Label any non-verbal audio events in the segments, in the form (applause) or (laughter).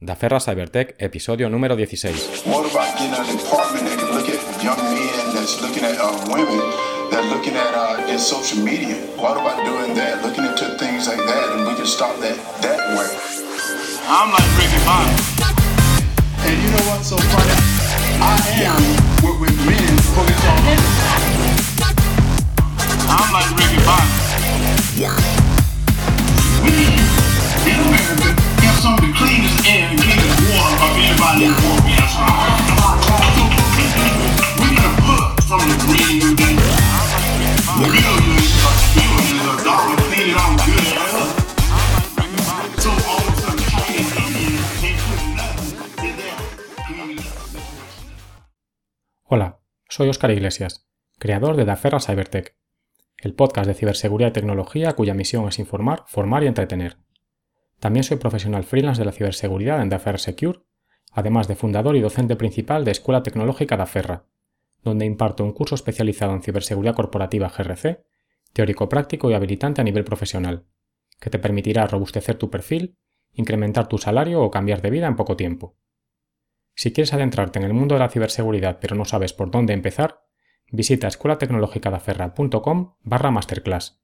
Daferra Cybertech, episodio número 16. What about getting a department that can look at young men that's looking at uh, women that looking at uh, in social media? What about doing that? Looking into things like that, and we can stop that that way. I'm like Ricky Bobby. And you know what's so funny? I am what with men focus on. I'm like Ricky Bobby. We Hola, soy Óscar Iglesias, creador de Daferra Cybertech, el podcast de ciberseguridad y tecnología cuya misión es informar, formar y entretener. También soy profesional freelance de la ciberseguridad en Daferra Secure, además de fundador y docente principal de Escuela Tecnológica Daferra, donde imparto un curso especializado en ciberseguridad corporativa GRC, teórico práctico y habilitante a nivel profesional, que te permitirá robustecer tu perfil, incrementar tu salario o cambiar de vida en poco tiempo. Si quieres adentrarte en el mundo de la ciberseguridad pero no sabes por dónde empezar, visita escuelatecnologicadaferra.com barra masterclass.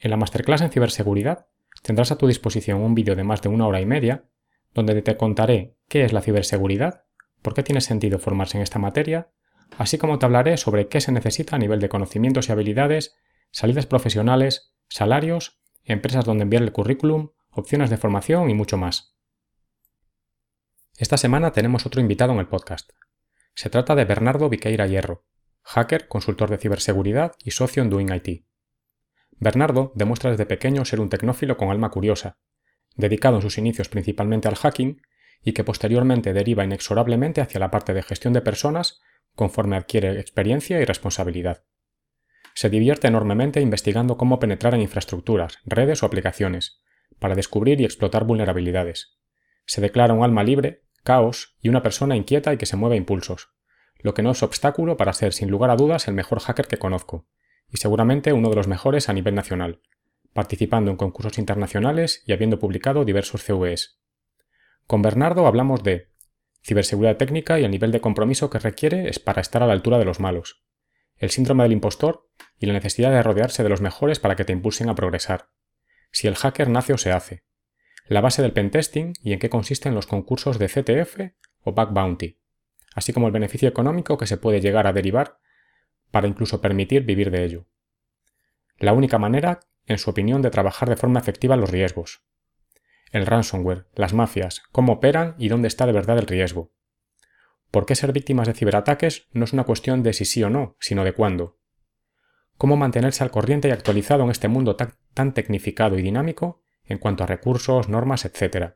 En la masterclass en ciberseguridad tendrás a tu disposición un vídeo de más de una hora y media donde te contaré qué es la ciberseguridad, por qué tiene sentido formarse en esta materia, así como te hablaré sobre qué se necesita a nivel de conocimientos y habilidades, salidas profesionales, salarios, empresas donde enviar el currículum, opciones de formación y mucho más. Esta semana tenemos otro invitado en el podcast. Se trata de Bernardo Viqueira Hierro, hacker, consultor de ciberseguridad y socio en Doing IT. Bernardo demuestra desde pequeño ser un tecnófilo con alma curiosa, dedicado en sus inicios principalmente al hacking y que posteriormente deriva inexorablemente hacia la parte de gestión de personas conforme adquiere experiencia y responsabilidad. Se divierte enormemente investigando cómo penetrar en infraestructuras, redes o aplicaciones, para descubrir y explotar vulnerabilidades. Se declara un alma libre, caos y una persona inquieta y que se mueve a impulsos, lo que no es obstáculo para ser sin lugar a dudas el mejor hacker que conozco, y seguramente uno de los mejores a nivel nacional, participando en concursos internacionales y habiendo publicado diversos CVEs. Con Bernardo hablamos de ciberseguridad técnica y el nivel de compromiso que requiere es para estar a la altura de los malos, el síndrome del impostor y la necesidad de rodearse de los mejores para que te impulsen a progresar, si el hacker nace o se hace, la base del pentesting y en qué consisten los concursos de CTF o Back Bounty, así como el beneficio económico que se puede llegar a derivar para incluso permitir vivir de ello. La única manera, en su opinión, de trabajar de forma efectiva los riesgos. El ransomware, las mafias, cómo operan y dónde está de verdad el riesgo. ¿Por qué ser víctimas de ciberataques no es una cuestión de si sí o no, sino de cuándo? ¿Cómo mantenerse al corriente y actualizado en este mundo tan, tecnificado y dinámico en cuanto a recursos, normas, etc.?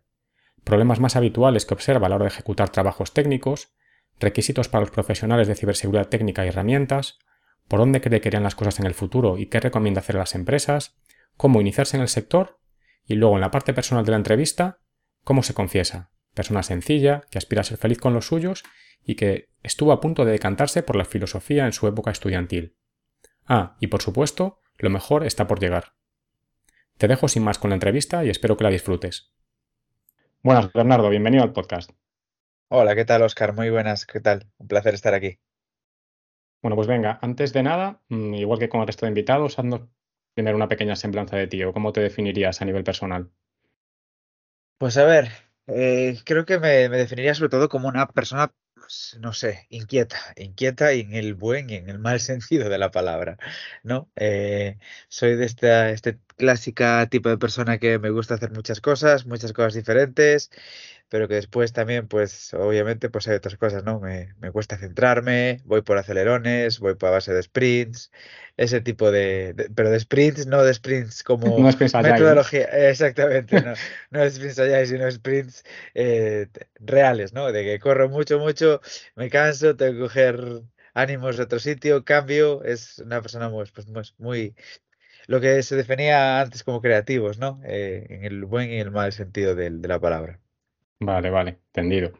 Problemas más habituales que observa a la hora de ejecutar trabajos técnicos, requisitos para los profesionales de ciberseguridad técnica y herramientas, por dónde cree que irían las cosas en el futuro y qué recomienda hacer a las empresas, cómo iniciarse en el sector y luego en la parte personal de la entrevista, cómo se confiesa, persona sencilla, que aspira a ser feliz con los suyos y que estuvo a punto de decantarse por la filosofía en su época estudiantil. Ah, y por supuesto, lo mejor está por llegar. Te dejo sin más con la entrevista y espero que la disfrutes. Buenas, Bernardo, bienvenido al podcast. Hola, ¿qué tal, Oscar? Muy buenas, ¿qué tal? Un placer estar aquí. Bueno, pues venga, antes de nada, mm, igual que con el resto de invitados, haznos primero una pequeña semblanza de ti o cómo te definirías a nivel personal. Pues a ver, eh, creo que me, definiría sobre todo como una persona, pues, no sé, inquieta, inquieta en el buen y en el mal (laughs) sentido de la palabra, ¿no? Eh, soy de esta este clásica tipo de persona que me gusta hacer muchas cosas, muchas cosas diferentes, pero que después también, pues obviamente, pues hay otras cosas, ¿no? Me, me cuesta centrarme, voy por acelerones, voy por base de sprints, ese tipo de, de- pero de sprints, no de sprints (laughs) como (laughs) No es pensar ya, ¿no? metodología, exactamente, no, no de sprints allá, sino sprints eh, reales, ¿no? De que corro mucho, mucho, me canso, tengo que coger ánimos de otro sitio, cambio, es una persona pues, pues, pues, muy, lo que se definía antes como creativos, ¿no? Eh, en el buen y el mal sentido de la palabra. Vale, vale, entendido.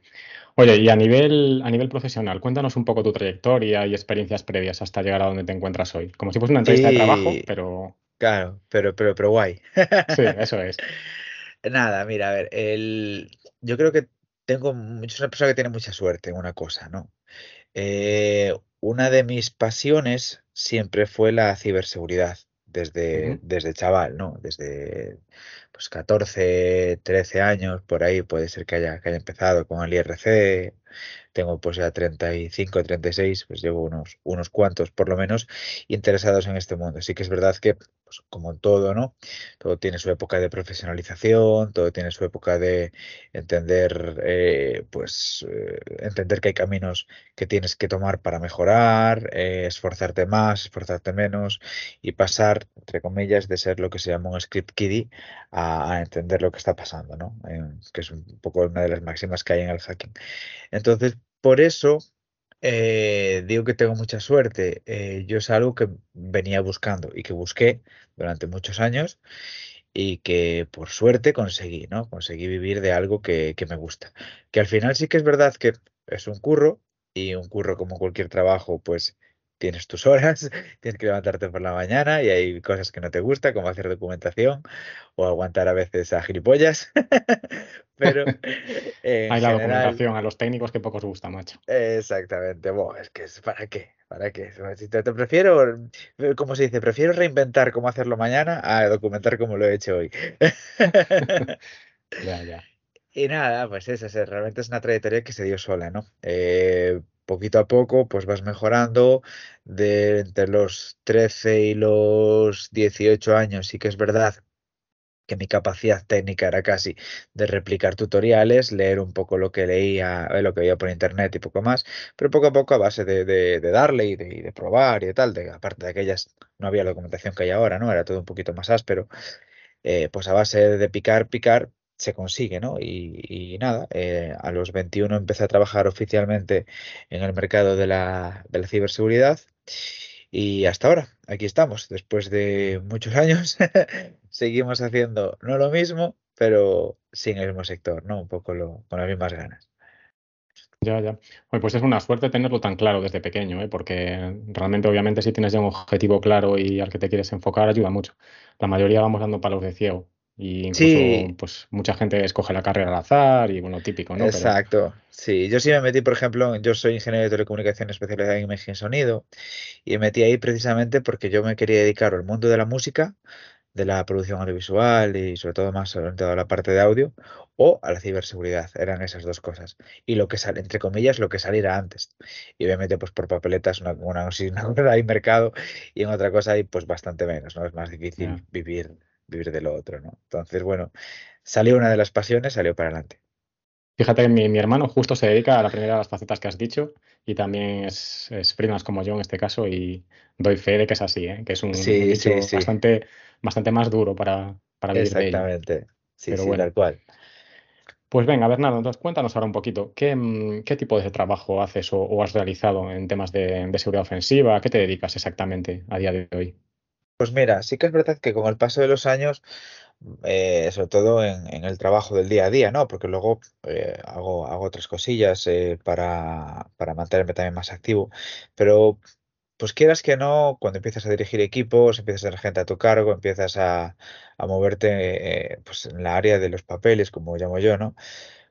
Oye, y a nivel, a nivel profesional, cuéntanos un poco tu trayectoria y experiencias previas hasta llegar a donde te encuentras hoy. Como si fuese una entrevista de trabajo, pero Claro, pero, pero, pero guay. sí, eso es. (laughs) Nada, mira, a ver, el... yo creo que tengo, mu- yo soy una persona que tiene mucha suerte en una cosa, ¿no? Eh, una de mis pasiones siempre fue la ciberseguridad, desde, desde chaval, ¿no? Desde pues 14, 13 años, por ahí puede ser que haya, que haya empezado con el IRC, tengo pues ya 35, 36, pues llevo unos, unos cuantos por lo menos interesados en este mundo. Sí que es verdad que, pues, como en todo, ¿no? Todo tiene su época de profesionalización, todo tiene su época de entender, eh, pues, eh, entender que hay caminos que tienes que tomar para mejorar, eh, esforzarte más, esforzarte menos y pasar, entre comillas, de ser lo que se llama un script kiddie a, a entender lo que está pasando, ¿no? Que es un poco una de las máximas que hay en el hacking. Entonces, por eso eh, digo que tengo mucha suerte. Eh, yo es algo que venía buscando y que busqué durante muchos años y que por suerte conseguí, ¿no? Conseguí vivir de algo que me gusta. Que al final sí que es verdad que es un curro y un curro como cualquier trabajo, pues tienes tus horas, (laughs) tienes que levantarte por la mañana y hay cosas que no te gusta, como hacer documentación o aguantar a veces a gilipollas, (laughs) pero (laughs) Hay la general documentación a los técnicos que pocos gusta, macho. Exactamente, buah, es que es para qué, para qué. Si te, te prefiero, eh, como se dice, prefiero reinventar cómo hacerlo mañana a documentar cómo lo he hecho hoy. Ya, ya. Y nada, pues eso, es, realmente es una trayectoria que se dio sola, ¿no? Eh, poquito a poco, pues vas mejorando. De entre los 13 y los 18 años, sí que es verdad que mi capacidad técnica era casi de replicar tutoriales, leer un poco lo que leía, eh, lo que veía por internet y poco más, pero poco a poco a base de, de- darle y de, y de probar y de tal, de, aparte de aquellas, no había la documentación que hay ahora, ¿no? Era todo un poquito más áspero, eh, pues a base de picar, picar, se consigue, ¿no? Y, nada, eh, a los 21 empecé a trabajar oficialmente en el mercado de la, de la ciberseguridad y hasta ahora, aquí estamos, después de muchos años, (laughs) seguimos haciendo no lo mismo, pero sí en el mismo sector, ¿no? Un poco lo, con las mismas ganas. Ya, ya. Oye, pues es una suerte tenerlo tan claro desde pequeño, ¿eh? Porque realmente, obviamente, si tienes ya un objetivo claro y al que te quieres enfocar, ayuda mucho. La mayoría vamos dando palos de ciego. Y incluso, Sí, pues, mucha gente escoge la carrera al azar y bueno, típico, ¿no? Pero. exacto. Sí, yo sí me metí, por ejemplo, yo soy ingeniero de telecomunicación especializado en imagen y sonido y me metí ahí precisamente porque yo me quería dedicar al mundo de la música de la producción audiovisual y sobre todo más orientado a la parte de audio o a la ciberseguridad. Eran esas dos cosas. Y lo que sale, entre comillas, lo que saliera antes. Y obviamente, pues por papeletas, una, una, (laughs) una cosa hay mercado y en otra cosa hay pues bastante menos, ¿no? Es más difícil vivir, vivir de lo otro, ¿no? Entonces, bueno, salió una de las pasiones, salió para adelante. Fíjate que mi, mi hermano justo se dedica a la primera de las facetas que has dicho y también es, es freelance como yo en este caso y doy fe de que es así, ¿eh? Que es un, un Sí, sí, nicho sí, bastante, bastante más duro para, para vivir de ello. exactamente. Sí, Pero sí, bueno. tal cual. Pues venga, Bernardo, entonces cuéntanos ahora un poquito, ¿qué, mm, qué tipo de trabajo haces o, o has realizado en temas de, de seguridad ofensiva? ¿A qué te dedicas exactamente a día de hoy? Pues mira, sí que es verdad que con el paso de los años eh, sobre todo en, el trabajo del día a día, ¿no? Porque luego eh, hago, otras cosillas eh, para, mantenerme también más activo. Pero, pues quieras que no, cuando empiezas a dirigir equipos, empiezas a tener gente a tu cargo, empiezas a, moverte eh, pues en la área de los papeles, como llamo yo, ¿no?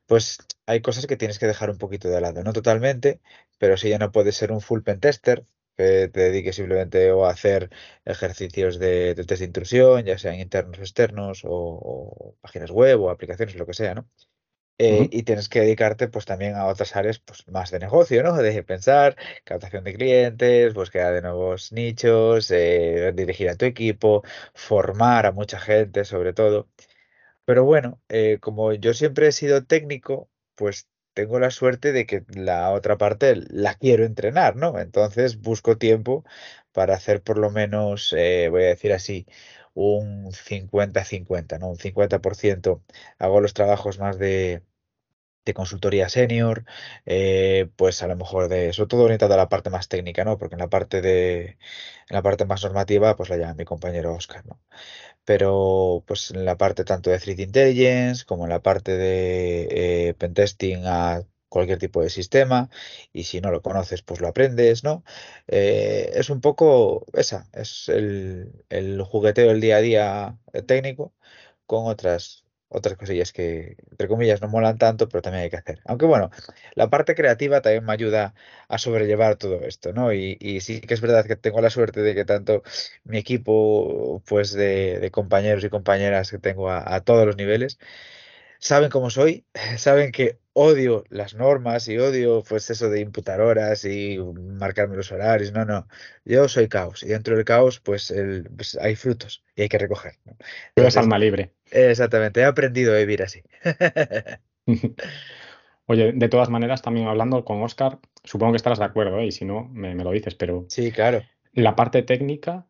Pues hay cosas que tienes que dejar un poquito de lado, no totalmente, pero sí ya no puedes ser un full pen tester, que te dediques simplemente o a hacer ejercicios de, de test de intrusión, ya sean internos o externos, o, o páginas web o aplicaciones, lo que sea, ¿no? Eh, y tienes que dedicarte pues también a otras áreas pues más de negocio, ¿no? De pensar, captación de clientes, búsqueda de nuevos nichos, eh, dirigir a tu equipo, formar a mucha gente sobre todo. Pero bueno, eh, como yo siempre he sido técnico, pues tengo la suerte de que la otra parte la quiero entrenar, ¿no? Entonces busco tiempo para hacer por lo menos, eh, voy a decir así, un cincuenta-cincuenta, ¿no? Un 50% hago los trabajos más de, de consultoría senior, eh, pues a lo mejor de, sobre todo orientado a la parte más técnica, ¿no? Porque en la parte de, en la parte más normativa, pues la llama mi compañero Oscar, ¿no? Pero pues en la parte tanto de Threat Intelligence como en la parte de eh, pentesting a cualquier tipo de sistema y si no lo conoces pues lo aprendes, ¿no? Eh, es un poco esa, es el, el jugueteo del día a día eh, técnico con otras otras cosillas que, entre comillas, no molan tanto, pero también hay que hacer. Aunque bueno, la parte creativa también me ayuda a sobrellevar todo esto, ¿no? Y, sí que es verdad que tengo la suerte de que tanto mi equipo, pues de, compañeros y compañeras que tengo a todos los niveles, saben cómo soy, (laughs) saben que odio las normas y odio pues eso de imputar horas y marcarme los horarios. No, no. Yo soy caos y dentro del caos pues, el, pues hay frutos y hay que recoger. ¿no? Entonces, alma libre. exactamente, he aprendido a vivir así. (laughs) Oye, de todas maneras, también hablando con Oscar, supongo que estarás de acuerdo, ¿eh? Y si no, me, me lo dices, pero Sí, claro. la parte técnica,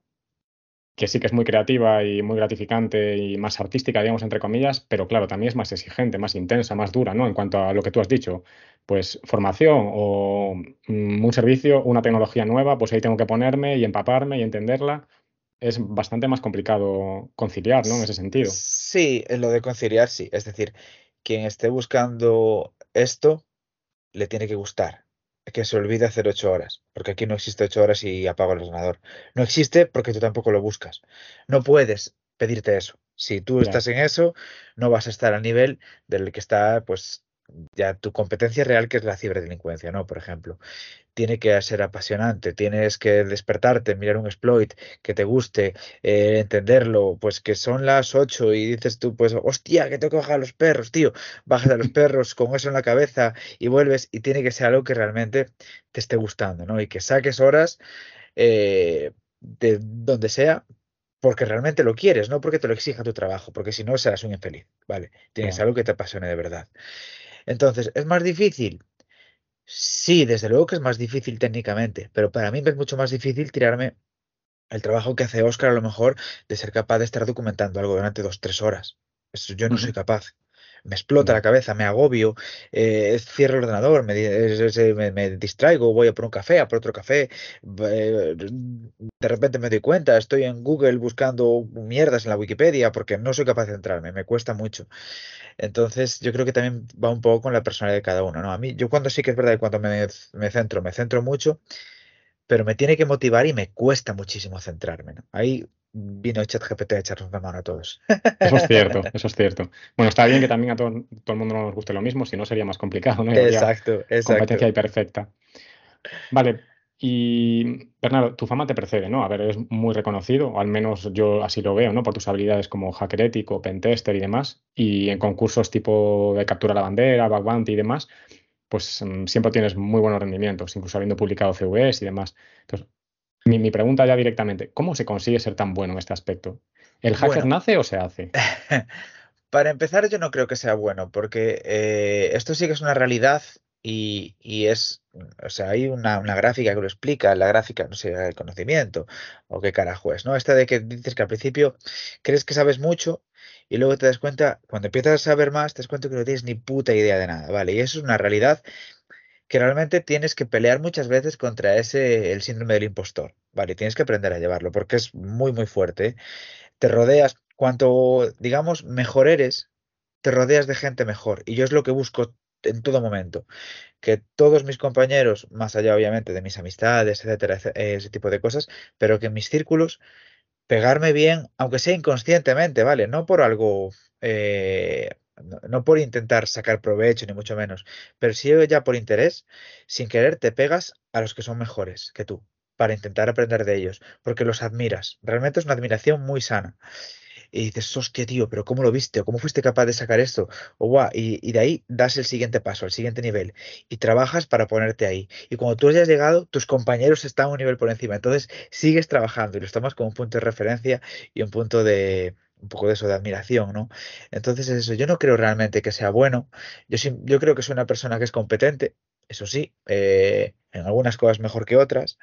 que sí que es muy creativa y muy gratificante y más artística, digamos, entre comillas, pero claro, también es más exigente, más intensa, más dura, ¿no? En cuanto a lo que tú has dicho, pues formación o mm, un servicio, una tecnología nueva, pues ahí tengo que ponerme y empaparme y entenderla. Es bastante más complicado conciliar, ¿no? En ese sentido. Sí, en lo de conciliar, sí. Es decir, quien esté buscando esto, le tiene que gustar. Que se olvide hacer ocho horas, porque aquí no existe ocho horas y apago el ordenador. No existe porque tú tampoco lo buscas. No puedes pedirte eso. Si tú estás en eso, no vas a estar al nivel del que está, pues, ya tu competencia real, que es la ciberdelincuencia, ¿no? Por ejemplo tiene que ser apasionante, tienes que despertarte, mirar un exploit que te guste, eh, entenderlo, pues que son las 8 y dices tú, pues, hostia, que tengo que bajar a los perros, tío, bajas a los perros con eso en la cabeza y vuelves y tiene que ser algo que realmente te esté gustando, ¿no? Y que saques horas eh, de donde sea. Porque realmente lo quieres, no porque te lo exija tu trabajo, porque si no serás un infeliz, ¿vale? Tienes algo que te apasione de verdad. Entonces, ¿es más difícil? Sí, desde luego que es más difícil técnicamente, pero para mí es mucho más difícil tirarme el trabajo que hace Oscar a lo mejor de ser capaz de estar documentando algo durante dos, tres horas. Eso yo no soy capaz. Me explota la cabeza, me agobio, eh, cierro el ordenador, me, es- me- me distraigo, voy a por un café, a por otro café, eh, de repente me doy cuenta, estoy en Google buscando mierdas en la Wikipedia porque no soy capaz de centrarme, me cuesta mucho. Entonces, yo creo que también va un poco con la personalidad de cada uno, ¿no? A mí, yo cuando sí que es verdad que cuando me, me centro, me centro mucho, pero me tiene que motivar y me cuesta muchísimo centrarme, ¿no? Ahí vino ChatGPT a echarnos una mano a todos. Eso es cierto, (laughs) eso es cierto. Bueno, está bien que también a todo, todo el mundo no nos guste lo mismo, si no sería más complicado, ¿no? Y habría Exacto, competencia exacto. ahí perfecta. Vale, y Bernardo, tu fama te precede, ¿no? A ver, eres muy reconocido, o al menos yo así lo veo, ¿no? Por tus habilidades como hacker ético, pentester y demás, y en concursos tipo de captura la bandera, bug bounty y demás, pues mm, siempre tienes muy buenos rendimientos, incluso habiendo publicado CVs y demás. Entonces, mi, mi pregunta ya directamente, ¿cómo se consigue ser tan bueno en este aspecto? ¿El hacker Bueno, nace o se hace? (laughs) para empezar, yo no creo que sea bueno, porque eh, esto sí que es una realidad y, y es, o sea, hay una, una gráfica que lo explica, la gráfica, no sé, el conocimiento o qué carajo es, ¿no? Esta de que dices que al principio crees que sabes mucho y luego te das cuenta, cuando empiezas a saber más, te das cuenta que no tienes ni puta idea de nada, ¿vale? Y eso es una realidad que realmente tienes que pelear muchas veces contra ese, el síndrome del impostor, ¿vale? Tienes que aprender a llevarlo porque es muy, muy fuerte. Te rodeas, cuanto, digamos, mejor eres, te rodeas de gente mejor. Y yo es lo que busco en todo momento. Que todos mis compañeros, más allá obviamente de mis amistades, etcétera, ese tipo de cosas, pero que en mis círculos, pegarme bien, aunque sea inconscientemente, ¿vale? No por algo, eh, no, por intentar sacar provecho, ni mucho menos, pero sí ya por interés, sin querer te pegas a los que son mejores que tú, para intentar aprender de ellos, porque los admiras. Realmente es una admiración muy sana. Y dices, hostia, tío, pero ¿cómo lo viste? ¿O cómo fuiste capaz de sacar esto? O y, y de ahí das el siguiente paso, el siguiente nivel, y trabajas para ponerte ahí. Y cuando tú hayas llegado, tus compañeros están un nivel por encima. Entonces sigues trabajando y lo tomas como un punto de referencia y un punto de, un poco de eso, de admiración, ¿no? Entonces eso, yo no creo realmente que sea bueno. Yo, yo creo que soy una persona que es competente, eso sí, eh, en algunas cosas mejor que otras.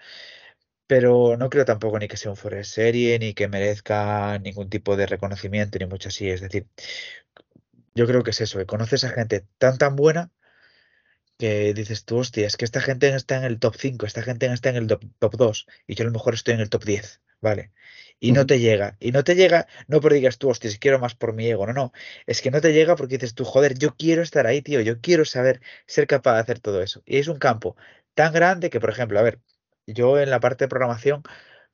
Pero no creo tampoco ni que sea un fuera de serie, ni que merezca ningún tipo de reconocimiento, ni mucho así. Es decir, yo creo que es eso, que conoces a gente tan tan buena que dices tú, hostia, es que esta gente está en el top 5, esta gente está en el top, top 2, y yo a lo mejor estoy en el top 10, ¿vale? Y no te llega, y no te llega, no porque digas tú, hostia, si quiero más por mi ego, no, no, es que no te llega porque dices tú, joder, yo quiero estar ahí, tío, yo quiero saber, ser capaz de hacer todo eso. Y es un campo tan grande que, por ejemplo, a ver, yo en la parte de programación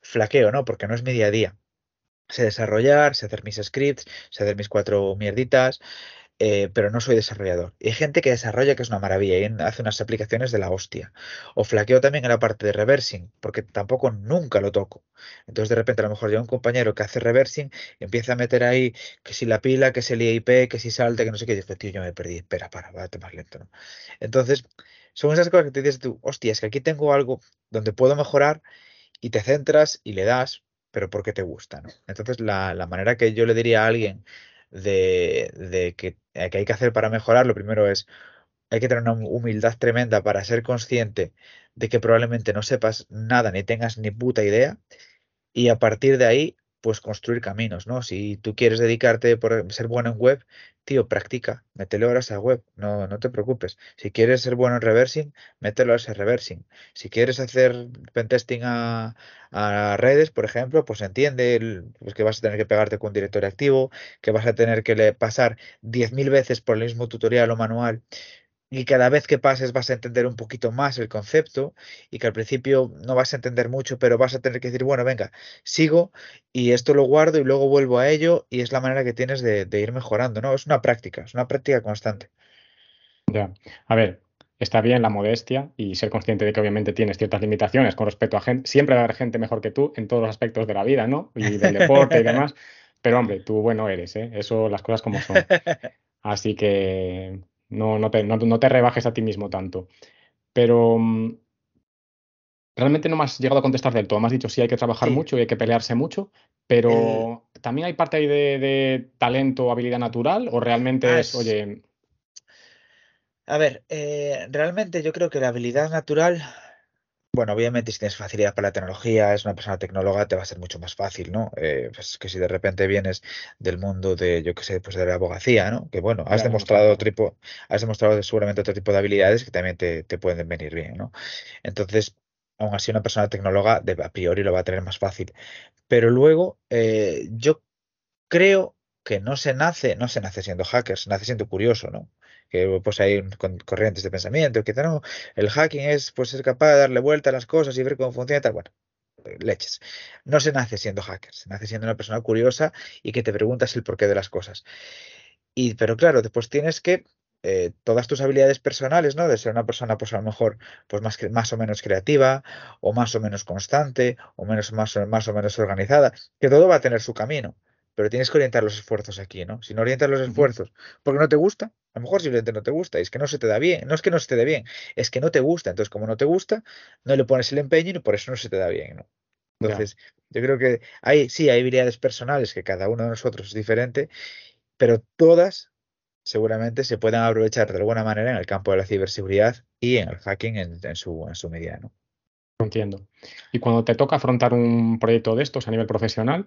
flaqueo, ¿no? Porque no es mi día a día. sé desarrollar, sé hacer mis scripts, sé hacer mis cuatro mierditas, eh, pero no soy desarrollador. Y hay gente que desarrolla que es una maravilla y hace unas aplicaciones de la hostia. O flaqueo también en la parte de reversing, porque tampoco nunca lo toco. Entonces de repente a lo mejor llega un compañero que hace reversing empieza a meter ahí que si la pila, que si el IIP, que si salta, que no sé qué. Y dices, tío, yo me perdí. Espera, para, vete más lento, ¿no? Entonces, son esas cosas que te dices tú, hostia, es que aquí tengo algo donde puedo mejorar y te centras y le das, pero porque te gusta, ¿no? Entonces, la, la manera que yo le diría a alguien de, de que, eh, que hay que hacer para mejorar, lo primero es, hay que tener una humildad tremenda para ser consciente de que probablemente no sepas nada ni tengas ni puta idea y a partir de ahí pues construir caminos, ¿no? Si tú quieres dedicarte por ser bueno en web, tío, practica, métele horas a web, no, no te preocupes. Si quieres ser bueno en reversing, mételo horas en reversing. Si quieres hacer pentesting a, a redes, por ejemplo, pues entiende pues que vas a tener que pegarte con un directorio activo, que vas a tener que le- pasar 10.000 veces por el mismo tutorial o manual y cada vez que pases vas a entender un poquito más el concepto y que al principio no vas a entender mucho, pero vas a tener que decir, bueno, venga, sigo y esto lo guardo y luego vuelvo a ello y es la manera que tienes de, de ir mejorando, ¿no? Es una práctica, es una práctica constante. Ya. A ver, está bien la modestia y ser consciente de que obviamente tienes ciertas limitaciones con respecto a gente. Siempre va a haber gente mejor que tú en todos los aspectos de la vida, ¿no? Y del deporte y demás. (laughs) Pero hombre, tú bueno eres, ¿eh? Eso, las cosas como son. Así que no, no te, no, no te rebajes a ti mismo tanto. Pero mm, realmente no me has llegado a contestar del todo. Me has dicho sí hay que trabajar Sí, mucho y hay que pelearse mucho, el... pero ¿también hay parte ahí de, de talento o habilidad natural? ¿O realmente Ah, es, es... oye, A ver, eh, realmente yo creo que la habilidad natural Bueno, obviamente si tienes facilidad para la tecnología, es una persona tecnóloga, te va a ser mucho más fácil, ¿no? Eh, pues que si de repente vienes del mundo de, yo qué sé, pues de la abogacía, ¿no? Que bueno, has demostrado otro tipo, has demostrado seguramente otro tipo de habilidades que también te, te pueden venir bien, ¿no? Entonces, aún así una persona tecnóloga de, a priori lo va a tener más fácil. Pero luego, eh, yo creo que no se nace, no se nace siendo hacker, se nace siendo curioso, ¿no? Que pues hay corrientes de pensamiento que no, el hacking es pues ser capaz de darle vuelta a las cosas y ver cómo funciona y tal. Bueno, eh, leches. No se nace siendo hacker, se nace siendo una persona curiosa y que te preguntas el porqué de las cosas. Y, pero claro, después tienes que eh, todas tus habilidades personales, ¿no? De ser una persona, pues a lo mejor, pues más, más o menos creativa, o más o menos constante, o menos, más, o- más o menos organizada, que todo va a tener su camino. Pero tienes que orientar los esfuerzos aquí, ¿no? Si no orientas los esfuerzos porque no te gusta, a lo mejor simplemente no te gusta, y es que no se te da bien. No es que no se te dé bien, es que no te gusta. Entonces, como no te gusta, no le pones el empeño y por eso no se te da bien, ¿no? Entonces, yo creo que hay, sí, hay habilidades personales que cada uno de nosotros es diferente, pero todas seguramente se puedan aprovechar de alguna manera en el campo de la ciberseguridad y en el hacking en, en su, en su medida, ¿no? entiendo. Y cuando te toca afrontar un proyecto de estos a nivel profesional,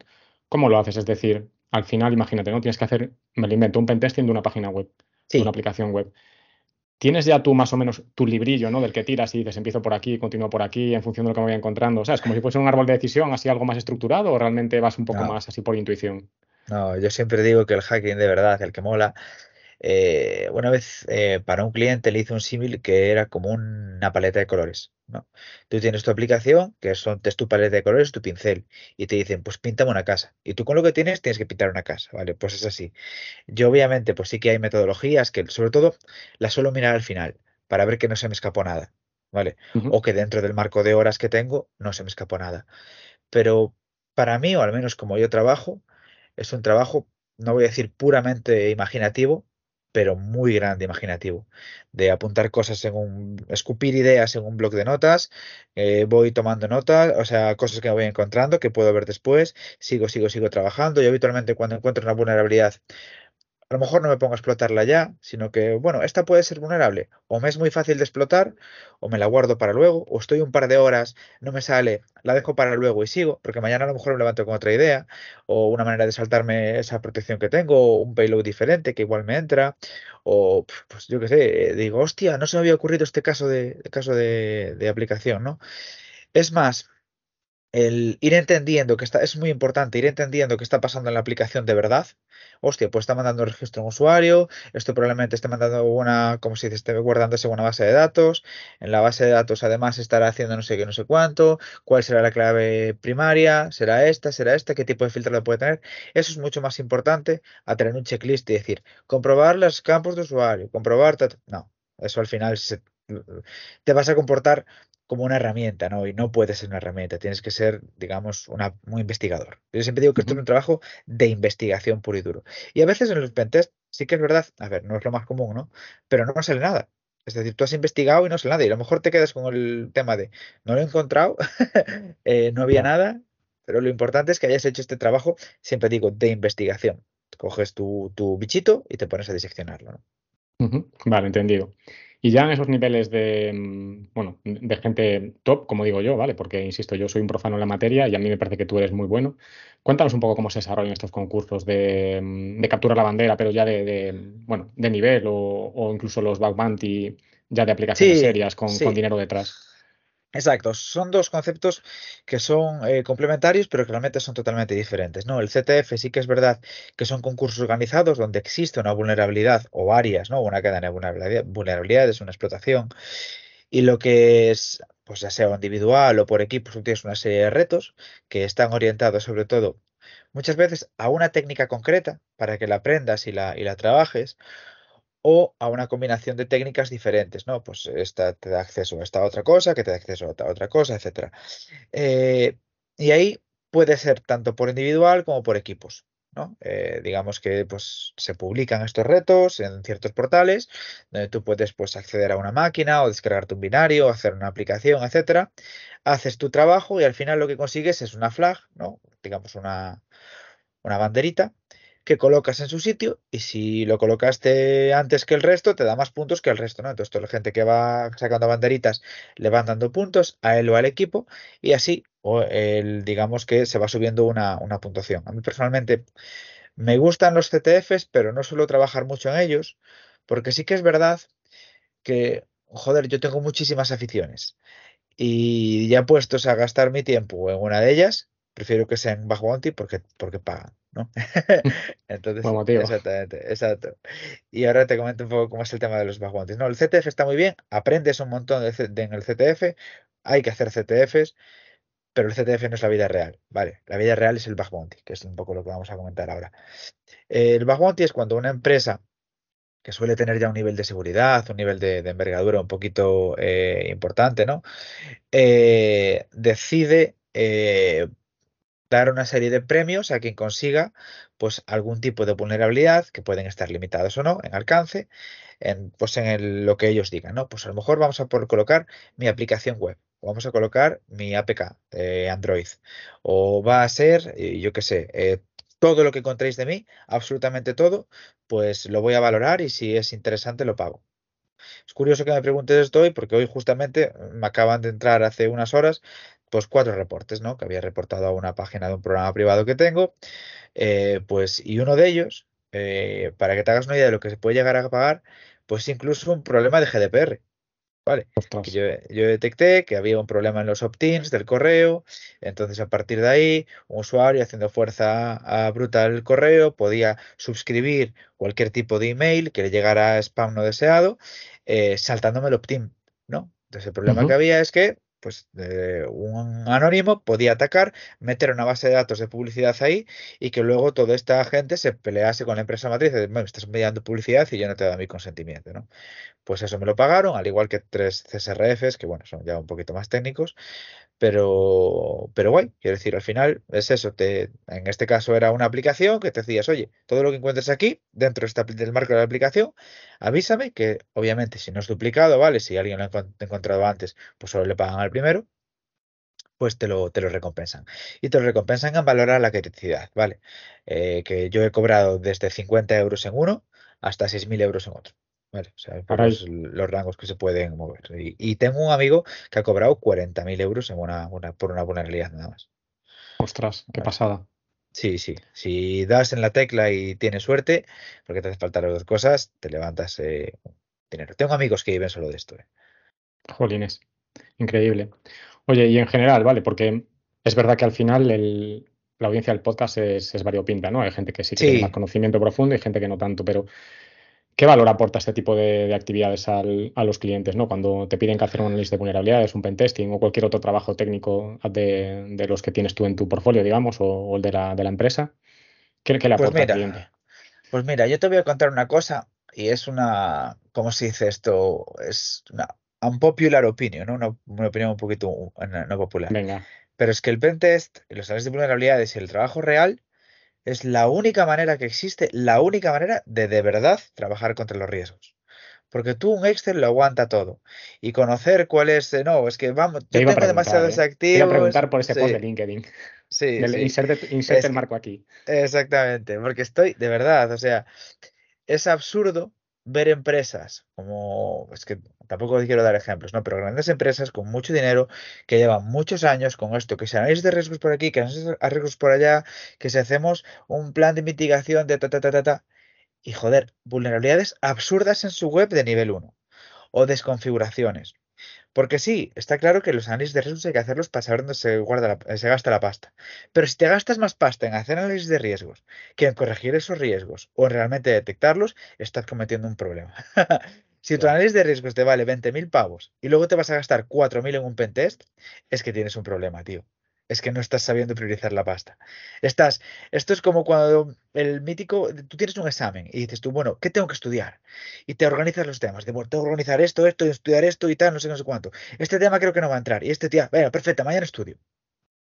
¿cómo lo haces? Es decir, al final, imagínate, ¿no? Tienes que hacer, me lo invento, un pentesting de una página web, de una aplicación web. ¿Tienes ya tú más o menos tu librillo, ¿no? Del que tiras y dices, empiezo por aquí, continúo por aquí, en función de lo que me voy encontrando. ¿Sabes? Como si fuese un árbol de decisión, así algo más estructurado, o realmente vas un poco no, más así por intuición. no, yo siempre digo que el hacking de verdad, el que mola, eh, una vez eh, para un cliente le hice un símil que era como una paleta de colores, ¿no? Tú tienes tu aplicación, que son, es tu paleta de colores, tu pincel, y te dicen, pues píntame una casa. Y tú con lo que tienes tienes que pintar una casa, ¿vale? Pues es así. Yo obviamente, pues sí que hay metodologías que sobre todo las suelo mirar al final, para ver que no se me escapó nada, ¿vale? O que dentro del marco de horas que tengo no se me escapó nada. Pero para mí, o al menos como yo trabajo, es un trabajo, no voy a decir puramente imaginativo, pero muy grande imaginativo, de apuntar cosas en un, escupir ideas en un bloc de notas, eh, voy tomando notas, o sea, cosas que me voy encontrando, que puedo ver después, sigo, sigo, sigo trabajando. Yo habitualmente cuando encuentro una vulnerabilidad a lo mejor no me pongo a explotarla ya, sino que, bueno, esta puede ser vulnerable. O me es muy fácil de explotar, o me la guardo para luego, o estoy un par de horas, no me sale, la dejo para luego y sigo, porque mañana a lo mejor me levanto con otra idea, o una manera de saltarme esa protección que tengo, o un payload diferente que igual me entra, o pues yo qué sé, digo, hostia, no se me había ocurrido este caso de, caso de aplicación, ¿no? Es más. El ir entendiendo que está, es muy importante ir entendiendo qué está pasando en la aplicación de verdad. Hostia, pues está mandando un registro a un usuario, esto probablemente esté mandando una, como dice, esté guardándose una base de datos. En la base de datos además estará haciendo no sé qué, no sé cuánto, cuál será la clave primaria, será esta, será esta, qué tipo de filtro lo puede tener. Eso es mucho más importante a tener un checklist y decir, comprobar los campos de usuario, comprobar, no, eso al final te vas a comportar como una herramienta, ¿no? Y no puedes ser una herramienta, tienes que ser, digamos, una, un investigador. Yo siempre digo que esto es un trabajo de investigación puro y duro. Y a veces en los pentests sí que es verdad, a ver, no es lo más común, ¿no? Pero no sale nada. Es decir, tú has investigado y no sale nada. Y a lo mejor te quedas con el tema de no lo he encontrado, (laughs) eh, no había nada, pero lo importante es que hayas hecho este trabajo, siempre digo, de investigación. Coges tu, tu bichito y te pones a diseccionarlo, ¿no? Vale, entendido. Y ya en esos niveles de, mm, bueno, de gente top, como digo yo, ¿vale? Porque, insisto, yo soy un profano en la materia y a mí me parece que tú eres muy bueno. Cuéntanos un poco cómo se desarrollan estos concursos de, mm, de capturar la bandera, pero ya de, de, bueno, de nivel o, o incluso los bug bounty ya de aplicaciones Sí, serias con, con dinero detrás. Exacto, son dos conceptos que son eh, complementarios, pero que realmente son totalmente diferentes, ¿no? El CTF sí que es verdad que son concursos organizados donde existe una vulnerabilidad o varias, ¿no? Una cadena de vulnerabilidad- vulnerabilidades, una explotación, y lo que es, pues ya sea individual o por equipos, tienes una serie de retos que están orientados sobre todo muchas veces a una técnica concreta para que la aprendas y la, y la trabajes o a una combinación de técnicas diferentes, ¿no? Pues esta te da acceso a esta otra cosa, que te da acceso a otra cosa, etcétera. Eh, y ahí puede ser tanto por individual como por equipos, ¿no? Eh, digamos que pues se publican estos retos en ciertos portales, donde tú puedes pues acceder a una máquina o descargarte un binario, hacer una aplicación, etcétera. Haces tu trabajo y al final lo que consigues es una flag, ¿no? Digamos una, una banderita que colocas en su sitio y si lo colocaste antes que el resto, te da más puntos que el resto, ¿no? Entonces, toda la gente que va sacando banderitas le van dando puntos a él o al equipo y así, o el, digamos que se va subiendo una, una puntuación. A mí personalmente me gustan los CTFs, pero no suelo trabajar mucho en ellos, porque sí que es verdad que, joder, yo tengo muchísimas aficiones y ya puestos a gastar mi tiempo en una de ellas, prefiero que sea en Bug Bounty porque, porque pagan, ¿no? (laughs) (laughs) Entonces, exactamente, exacto. Y ahora te comento un poco cómo es el tema de los Bounties. No, el CTF está muy bien, aprendes un montón de, C- de- en el CTF, hay que hacer CTFs, pero el CTF no es la vida real, ¿vale? La vida real es el Bug Bounty, que es un poco lo que vamos a comentar ahora. Eh, el Bug Bounty es cuando una empresa que suele tener ya un nivel de seguridad, un nivel de, de envergadura un poquito eh, importante, ¿no? eh, decide dar una serie de premios a quien consiga pues algún tipo de vulnerabilidad que pueden estar limitados o no en alcance en, pues en lo que ellos digan, ¿no? Pues a lo mejor vamos a por colocar mi aplicación web, o vamos a colocar mi APK Android, o va a ser, eh, yo qué sé, eh, todo lo que encontréis de mí, absolutamente todo, pues lo voy a valorar y si es interesante lo pago. Es curioso que me preguntes esto hoy porque hoy justamente me acaban de entrar hace unas horas pues cuatro reportes, ¿no? Que había reportado a una página de un programa privado que tengo, eh, pues y uno de ellos, eh, para que te hagas una idea de lo que se puede llegar a pagar, pues incluso un problema de GDPR. Vale, que yo, yo detecté que había un problema en los opt-ins del correo, entonces a partir de ahí, un usuario haciendo fuerza a, bruta al correo podía suscribir cualquier tipo de email que le llegara a spam no deseado, eh, saltándome el opt-in, ¿no? Entonces el problema que había es que pues, eh, un anónimo podía atacar, meter una base de datos de publicidad ahí y que luego toda esta gente se pelease con la empresa matriz, de, me estás enviando publicidad y yo no te doy mi consentimiento, ¿no? Pues eso me lo pagaron, al igual que tres CSRFs, que bueno, son ya un poquito más técnicos, pero, pero guay, quiero decir, al final es eso, en este caso era una aplicación que te decías, oye, todo lo que encuentres aquí, dentro del marco de la aplicación, avísame que obviamente si no es duplicado, ¿vale? Si alguien lo ha encon- encontrado antes, pues solo le pagan al primero, pues te lo, te lo recompensan. Y te lo recompensan en valorar la criticidad, ¿vale? Eh, que yo he cobrado desde 50 euros en uno hasta 6.000 euros en otro. ¿Vale? O sea, los rangos que se pueden mover. Y, y tengo un amigo que ha cobrado 40.000 euros en una, una- por una vulnerabilidad nada más. Ostras, qué ¿vale? pasada. Sí, sí. Si das en la tecla y tienes suerte, porque te hace falta las dos cosas, te levantas eh, dinero. Tengo amigos que viven solo de esto. eh. Jolines. Increíble. Oye, y en general, ¿vale? Porque Es verdad que al final el, la audiencia del podcast es, es, variopinta, ¿no? Hay gente que sí que Sí. tiene más conocimiento profundo y gente que no tanto, pero ¿qué valor aporta este tipo de, de actividades al, a los clientes, ¿no? Cuando te piden que hacer un análisis de vulnerabilidades, un pentesting o cualquier otro trabajo técnico de, de los que tienes tú en tu portfolio, digamos, o, o el de la, de la empresa, ¿qué, qué le Pues aporta al cliente? mira, pues mira, yo te voy a contar una cosa y es una, ¿cómo se dice esto? Es una unpopular opinion, ¿no? Una, una opinión un poquito uh, no, no popular. Venga, Pero es que el pentest, los análisis de vulnerabilidades y el trabajo real es la única manera que existe, la única manera de de verdad trabajar contra los riesgos. Porque tú un Excel lo aguanta todo. Y conocer cuál es, eh, no, es que vamos, yo tengo demasiados ¿eh? Te iba a activos. preguntar por ese post de Sí, LinkedIn, sí, del sí. inserte, inserte el marco aquí. exactamente, porque estoy, de verdad, o sea, es absurdo ver empresas como, es que tampoco quiero dar ejemplos, ¿no? Pero grandes empresas con mucho dinero que llevan muchos años con esto, que se análisis de riesgos por aquí, que análisis de riesgos por allá, que si hacemos un plan de mitigación de ta, ta, ta, ta, ta, y joder, vulnerabilidades absurdas en su web de nivel 1 o desconfiguraciones. Porque sí, está claro que los análisis de riesgos hay que hacerlos para saber dónde se guarda la- se gasta la pasta. Pero si te gastas más pasta en hacer análisis de riesgos que en corregir esos riesgos o en realmente detectarlos, estás cometiendo un problema. (laughs) Si tu análisis de riesgos te vale 20.000 pavos y luego te vas a gastar 4.000 en un pentest, es que tienes un problema, tío. Es que no estás sabiendo priorizar la pasta. Estás, esto es como cuando el mítico, tú tienes un examen y dices tú, bueno, ¿qué tengo que estudiar? Y te organizas los temas. De, bueno, tengo que organizar esto, esto, estudiar esto y tal, no sé, no sé cuánto. Este tema creo que no va a entrar. Y este tía, venga, perfecto, mañana estudio.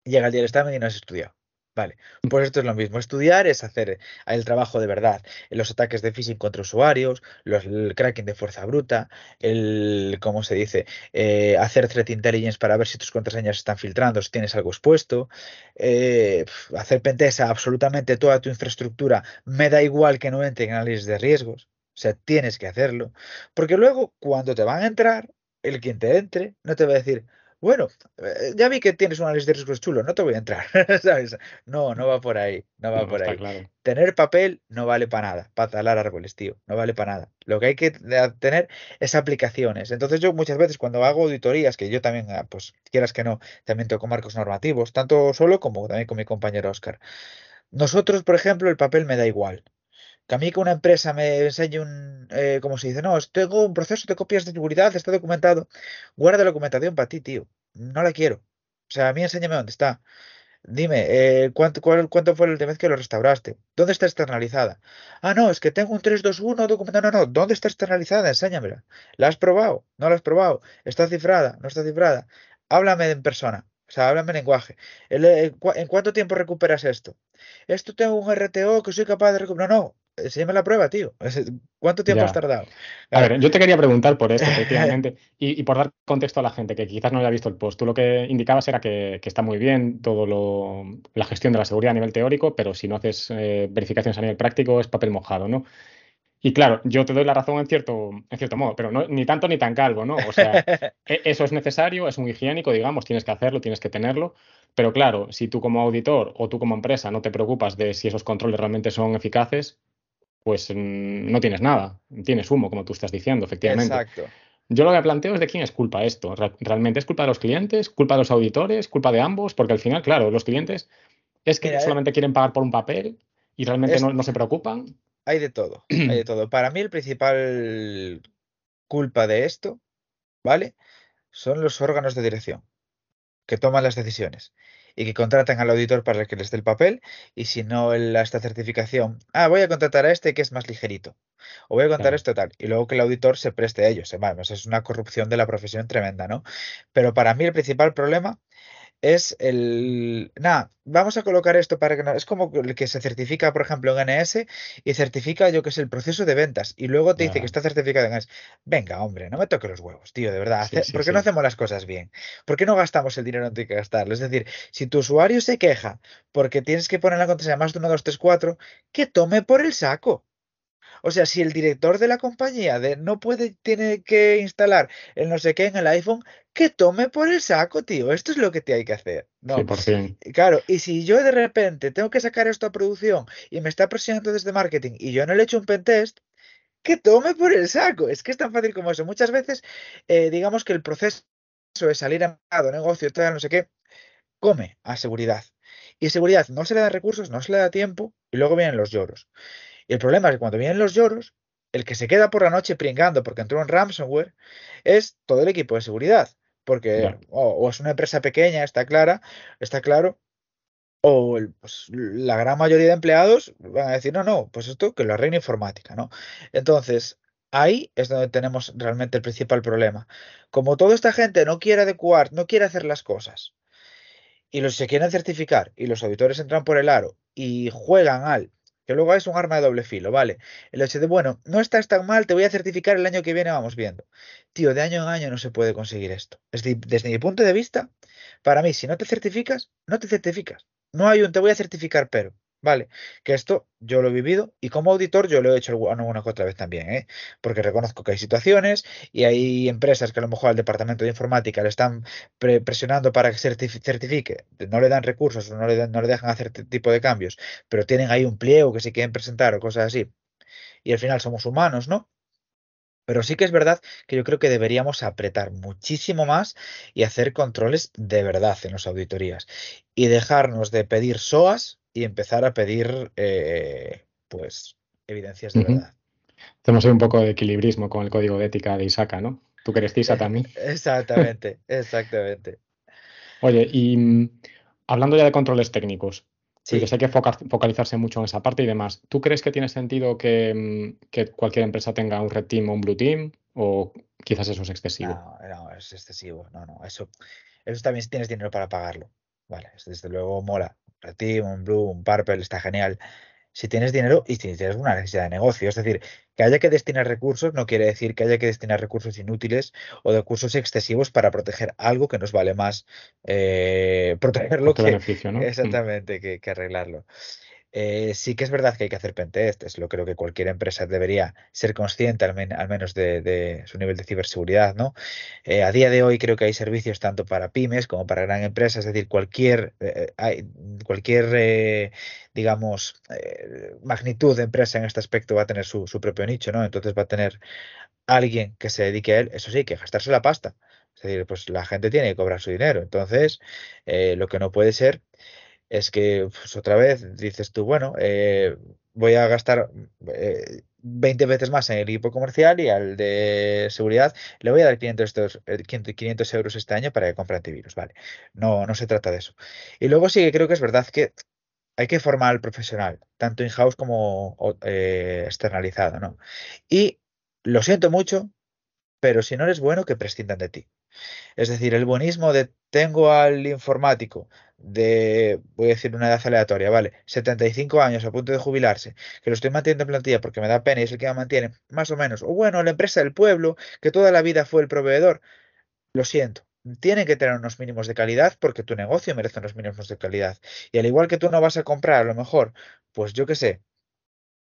Llega el día del examen y no has estudiado. Vale, pues esto es lo mismo. Estudiar es hacer el trabajo de verdad. Los ataques de phishing contra usuarios, los, el cracking de fuerza bruta, el, ¿cómo se dice? Eh, hacer threat intelligence para ver si tus contraseñas están filtrando, si tienes algo expuesto. eh, hacer pentest a absolutamente toda tu infraestructura. Me da igual que no entre en análisis de riesgos. O sea, tienes que hacerlo. Porque luego, cuando te van a entrar, el quien te entre no te va a decir, bueno, eh, ya vi que tienes un análisis de riesgos chulo, no te voy a entrar, (laughs) ¿sabes? No, no va por ahí, no va No, por ahí. claro. Tener papel no vale para nada, para talar árboles, tío, no vale para nada. Lo que hay que tener es aplicaciones. Entonces yo muchas veces cuando hago auditorías, que yo también, ah, pues quieras que no, también toco marcos normativos, tanto solo como también con mi compañero Oscar. Nosotros, por ejemplo, el papel me da igual. Que a mí que una empresa me enseñe un, eh, ¿cómo se dice? No, tengo un proceso de copias de seguridad, está documentado. Guarda la documentación para ti, tío. No la quiero. O sea, a mí enséñame dónde está. Dime, eh, ¿cuánto, cuál- cuánto fue la última vez que lo restauraste? ¿Dónde está externalizada? Ah, no, es que tengo un 321 documentado. No, no, ¿dónde está externalizada? Enséñamela. ¿La has probado? ¿No la has probado? ¿Está cifrada? ¿No está cifrada? Háblame en persona. O sea, háblame en lenguaje. Eh, ¿En cuánto tiempo recuperas esto? Esto tengo un RTO que soy capaz de recuperar. No, no, enséñame la prueba, tío. Es- ¿Cuánto tiempo has tardado? A ver, yo te quería preguntar por esto, (laughs) efectivamente, y, y por dar contexto a la gente que quizás no haya visto el post. Tú lo que indicabas era que, que está muy bien todo lo, la gestión de la seguridad a nivel teórico, pero si no haces eh, verificaciones a nivel práctico es papel mojado, ¿no? Y claro, yo te doy la razón en cierto, en cierto modo, pero no, ni tanto ni tan calvo, ¿no? O sea, (laughs) e- eso es necesario, es muy higiénico, digamos, tienes que hacerlo, tienes que tenerlo, pero claro, si tú como auditor o tú como empresa no te preocupas de si esos controles realmente son eficaces, pues mm, no tienes nada, tienes humo, como tú estás diciendo, efectivamente. Exacto. Yo lo que planteo es de quién es culpa esto. Re- ¿Realmente es culpa de los clientes, culpa de los auditores, culpa de ambos? Porque al final, claro, los clientes es que Mira, eh, solamente quieren pagar por un papel y realmente es, no, no se preocupan. hay de todo, (clears throat) hay de todo. Para mí el principal culpa de esto, ¿vale? Son los órganos de dirección que toman las decisiones y que contratan al auditor para que les dé el papel y si no el- esta certificación, ah, voy a contratar a este que es más ligerito o voy a contar Claro. esto tal y luego que el auditor se preste a ellos. Vamos, es una corrupción de la profesión tremenda, ¿no? Pero para mí el principal problema es el... Nada, vamos a colocar esto para que no... Es como el que se certifica, por ejemplo, en NS y certifica, yo que sé, el proceso de ventas y luego te dice que está certificado en NS. Venga, hombre, no me toque los huevos, tío, de verdad. Sí, ¿Por qué no hacemos las cosas bien? ¿Por qué no gastamos el dinero donde hay que gastarlo? Es decir, si tu usuario se queja porque tienes que poner la contraseña más de 1, 2, 3, 4, que tome por el saco. O sea, si el director de la compañía de no puede, tiene que instalar el no sé qué en el iPhone, que tome por el saco, tío. Esto es lo que te hay que hacer. No, 100%. y Claro, y si yo de repente tengo que sacar esto a producción y me está presionando desde marketing y yo no le he hecho un pentest, que tome por el saco. Es que es tan fácil como eso. Muchas veces, eh, digamos que el proceso de salir a mercado, negocio, tal, no sé qué, come a seguridad. Y seguridad no se le da recursos, no se le da tiempo y luego vienen los lloros. Y el problema es que cuando vienen los lloros, el que se queda por la noche pringando porque entró un ransomware es todo el equipo de seguridad. Porque o, o es una empresa pequeña, está clara, está claro, o el- pues, la gran mayoría de empleados van a decir, no, no, pues esto que lo arregle informática, ¿no? Entonces, ahí es donde tenemos realmente el principal problema. Como toda esta gente no quiere adecuar, no quiere hacer las cosas, y los se quieren certificar, y los auditores entran por el aro y juegan al, que luego es un arma de doble filo, ¿vale? El hecho de, bueno, no estás tan mal, te voy a certificar el año que viene, vamos viendo. Tío, de año en año no se puede conseguir esto. Es decir, desde mi punto de vista, para mí, si no te certificas, no te certificas. No hay un te voy a certificar, pero, ¿vale? Que esto yo lo he vivido y como auditor yo lo he hecho alguna una que otra vez también, ¿eh? Porque reconozco que hay situaciones y hay empresas que a lo mejor al departamento de informática le están pre- presionando para que certifi- certifique, no le dan recursos o no le, no le dejan hacer este tipo de cambios, pero tienen ahí un pliego que se quieren presentar o cosas así. Y al final somos humanos, ¿no? Pero sí que es verdad que yo creo que deberíamos apretar muchísimo más y hacer controles de verdad en las auditorías. Y dejarnos de pedir SOAS y empezar a pedir, eh, pues, evidencias de verdad. Hacemos ahí un poco de equilibrismo con el código de ética de Isaka, ¿no? Tú que eres TISA también. Exactamente, exactamente. (laughs) Oye, y mm, hablando ya de controles técnicos, Sí. dices, hay que foca- focalizarse mucho en esa parte y demás. ¿Tú crees que tiene sentido que, mm, que cualquier empresa tenga un red team o un blue team? ¿O quizás eso es excesivo? No, no, es excesivo. No, no, eso, eso también si tienes dinero para pagarlo. Vale, es- desde luego mola. Un Red Team, un Blue, un Purple, está genial. Si tienes dinero y si tienes una necesidad de negocio, es decir, que haya que destinar recursos no quiere decir que haya que destinar recursos inútiles o recursos excesivos para proteger algo que nos vale más eh, protegerlo que. (laughs) Mm. exactamente que, que arreglarlo. Eh, sí que es verdad que hay que hacer pentests, lo creo que cualquier empresa debería ser consciente al, al menos de, de su nivel de ciberseguridad, ¿no? Eh, a día de hoy creo que hay servicios tanto para pymes como para gran empresas, es decir, cualquier, eh, hay- cualquier eh, digamos, eh, magnitud de empresa en este aspecto va a tener su, su propio nicho, ¿no? Entonces va a tener alguien que se dedique a él, eso sí, que gastarse la pasta. Es decir, pues la gente tiene que cobrar su dinero. Entonces, eh, lo que no puede ser es que pues, otra vez dices tú, bueno, eh, voy a gastar eh, 20 veces más en el equipo comercial y al de seguridad le voy a dar 500, estos- eh, 500 500 euros este año para que compre antivirus, ¿vale? No, no se trata de eso. Y luego sí que creo que es verdad que hay que formar al profesional, tanto in-house como eh, externalizado, ¿no? Y lo siento mucho, pero si no eres bueno, que prescindan de ti. Es decir, el buenismo de tengo al informático de, voy a decir una edad aleatoria, ¿vale? 75 años a punto de jubilarse, que lo estoy manteniendo en plantilla porque me da pena y es el que me mantiene, más o menos. O bueno, la empresa del pueblo, que toda la vida fue el proveedor. Lo siento. Tienen que tener unos mínimos de calidad porque tu negocio merece unos mínimos de calidad. Y al igual que tú no vas a comprar, a lo mejor, pues yo qué sé,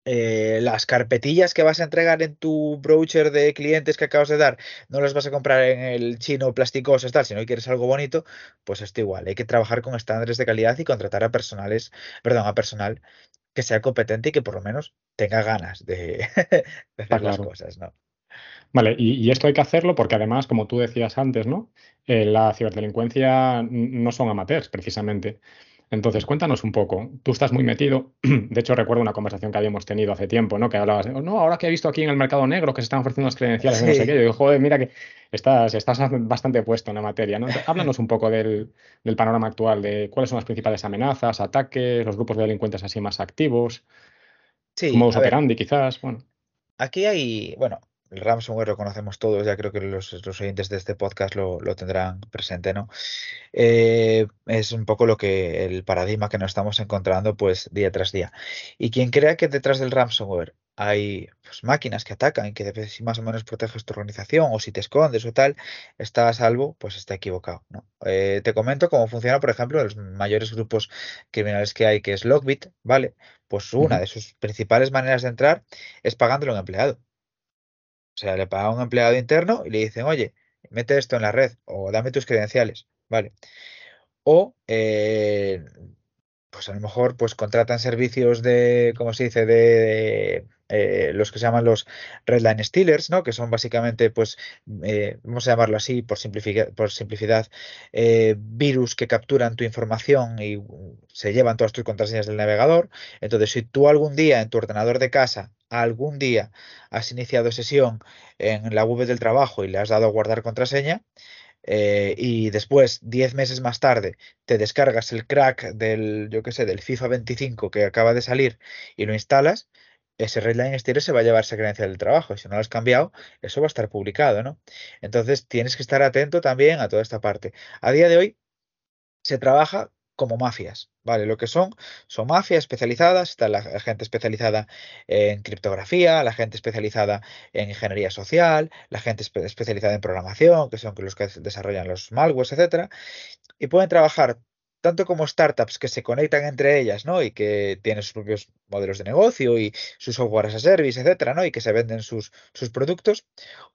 eh, las carpetillas que vas a entregar en tu brochure de clientes que acabas de dar, no las vas a comprar en el chino plasticoso, tal, si no quieres algo bonito, pues esto igual. Hay que trabajar con estándares de calidad y contratar a personales, perdón, a personal que sea competente y que por lo menos tenga ganas de, (laughs) hacer las cosas, ¿no? Vale, y, y esto hay que hacerlo porque además, como tú decías antes, ¿no? Eh, la ciberdelincuencia no son amateurs, precisamente. Entonces, cuéntanos un poco. Tú estás muy metido. (clears throat) De hecho, recuerdo una conversación que habíamos tenido hace tiempo, ¿no? Que hablabas de, "Oh, no, ahora que he visto aquí en el mercado negro que se están ofreciendo las credenciales de no sé Sí. qué. Yo digo, joder, mira que estás, estás bastante puesto en la materia, ¿no? Entonces, háblanos un poco del, del panorama actual, de cuáles son las principales amenazas, ataques, los grupos de delincuentes así más activos, Sí, modus operandi, quizás. Bueno, aquí hay, bueno, el ransomware lo conocemos todos, ya creo que los, los oyentes de este podcast lo, lo tendrán presente, ¿no? Eh, es un poco lo que el paradigma que nos estamos encontrando pues día tras día. Y quien crea que detrás del ransomware hay pues, máquinas que atacan y que debes- si más o menos proteges tu organización o si te escondes o tal, está a salvo, pues está equivocado, ¿no? Eh, te comento cómo funciona, por ejemplo, los mayores grupos criminales que hay, que es Lockbit, ¿vale? Pues una de sus principales maneras de entrar es pagándole a un empleado. O sea, le paga a un empleado interno y le dicen, oye, mete esto en la red o dame tus credenciales, ¿vale? O, eh, pues a lo mejor, pues contratan servicios de, ¿cómo se dice?, de eh, los que se llaman los Redline Stealers, ¿no? Que son básicamente, pues, eh, vamos a llamarlo así por, por simplicidad, eh, virus que capturan tu información y se llevan todas tus contraseñas del navegador. Entonces, si tú algún día en tu ordenador de casa, algún día has iniciado sesión en la web del trabajo y le has dado a guardar contraseña, y después, 10 meses más tarde, te descargas el crack del, yo qué sé, del FIFA 25 que acaba de salir y lo instalas, ese Redline Stereo se va a llevar esa creencia del trabajo. Y si no lo has cambiado, eso va a estar publicado, ¿no? Entonces tienes que estar atento también a toda esta parte. A día de hoy se trabaja como mafias, ¿vale? Lo que son, son mafias especializadas, está la gente especializada en criptografía, la gente especializada en ingeniería social, la gente especializada en programación, que son los que desarrollan los malwares, etcétera, y pueden trabajar tanto como startups que se conectan entre ellas, ¿no? Y que tienen sus propios modelos de negocio y sus software as a service, etcétera, ¿no? Y que se venden sus, sus productos,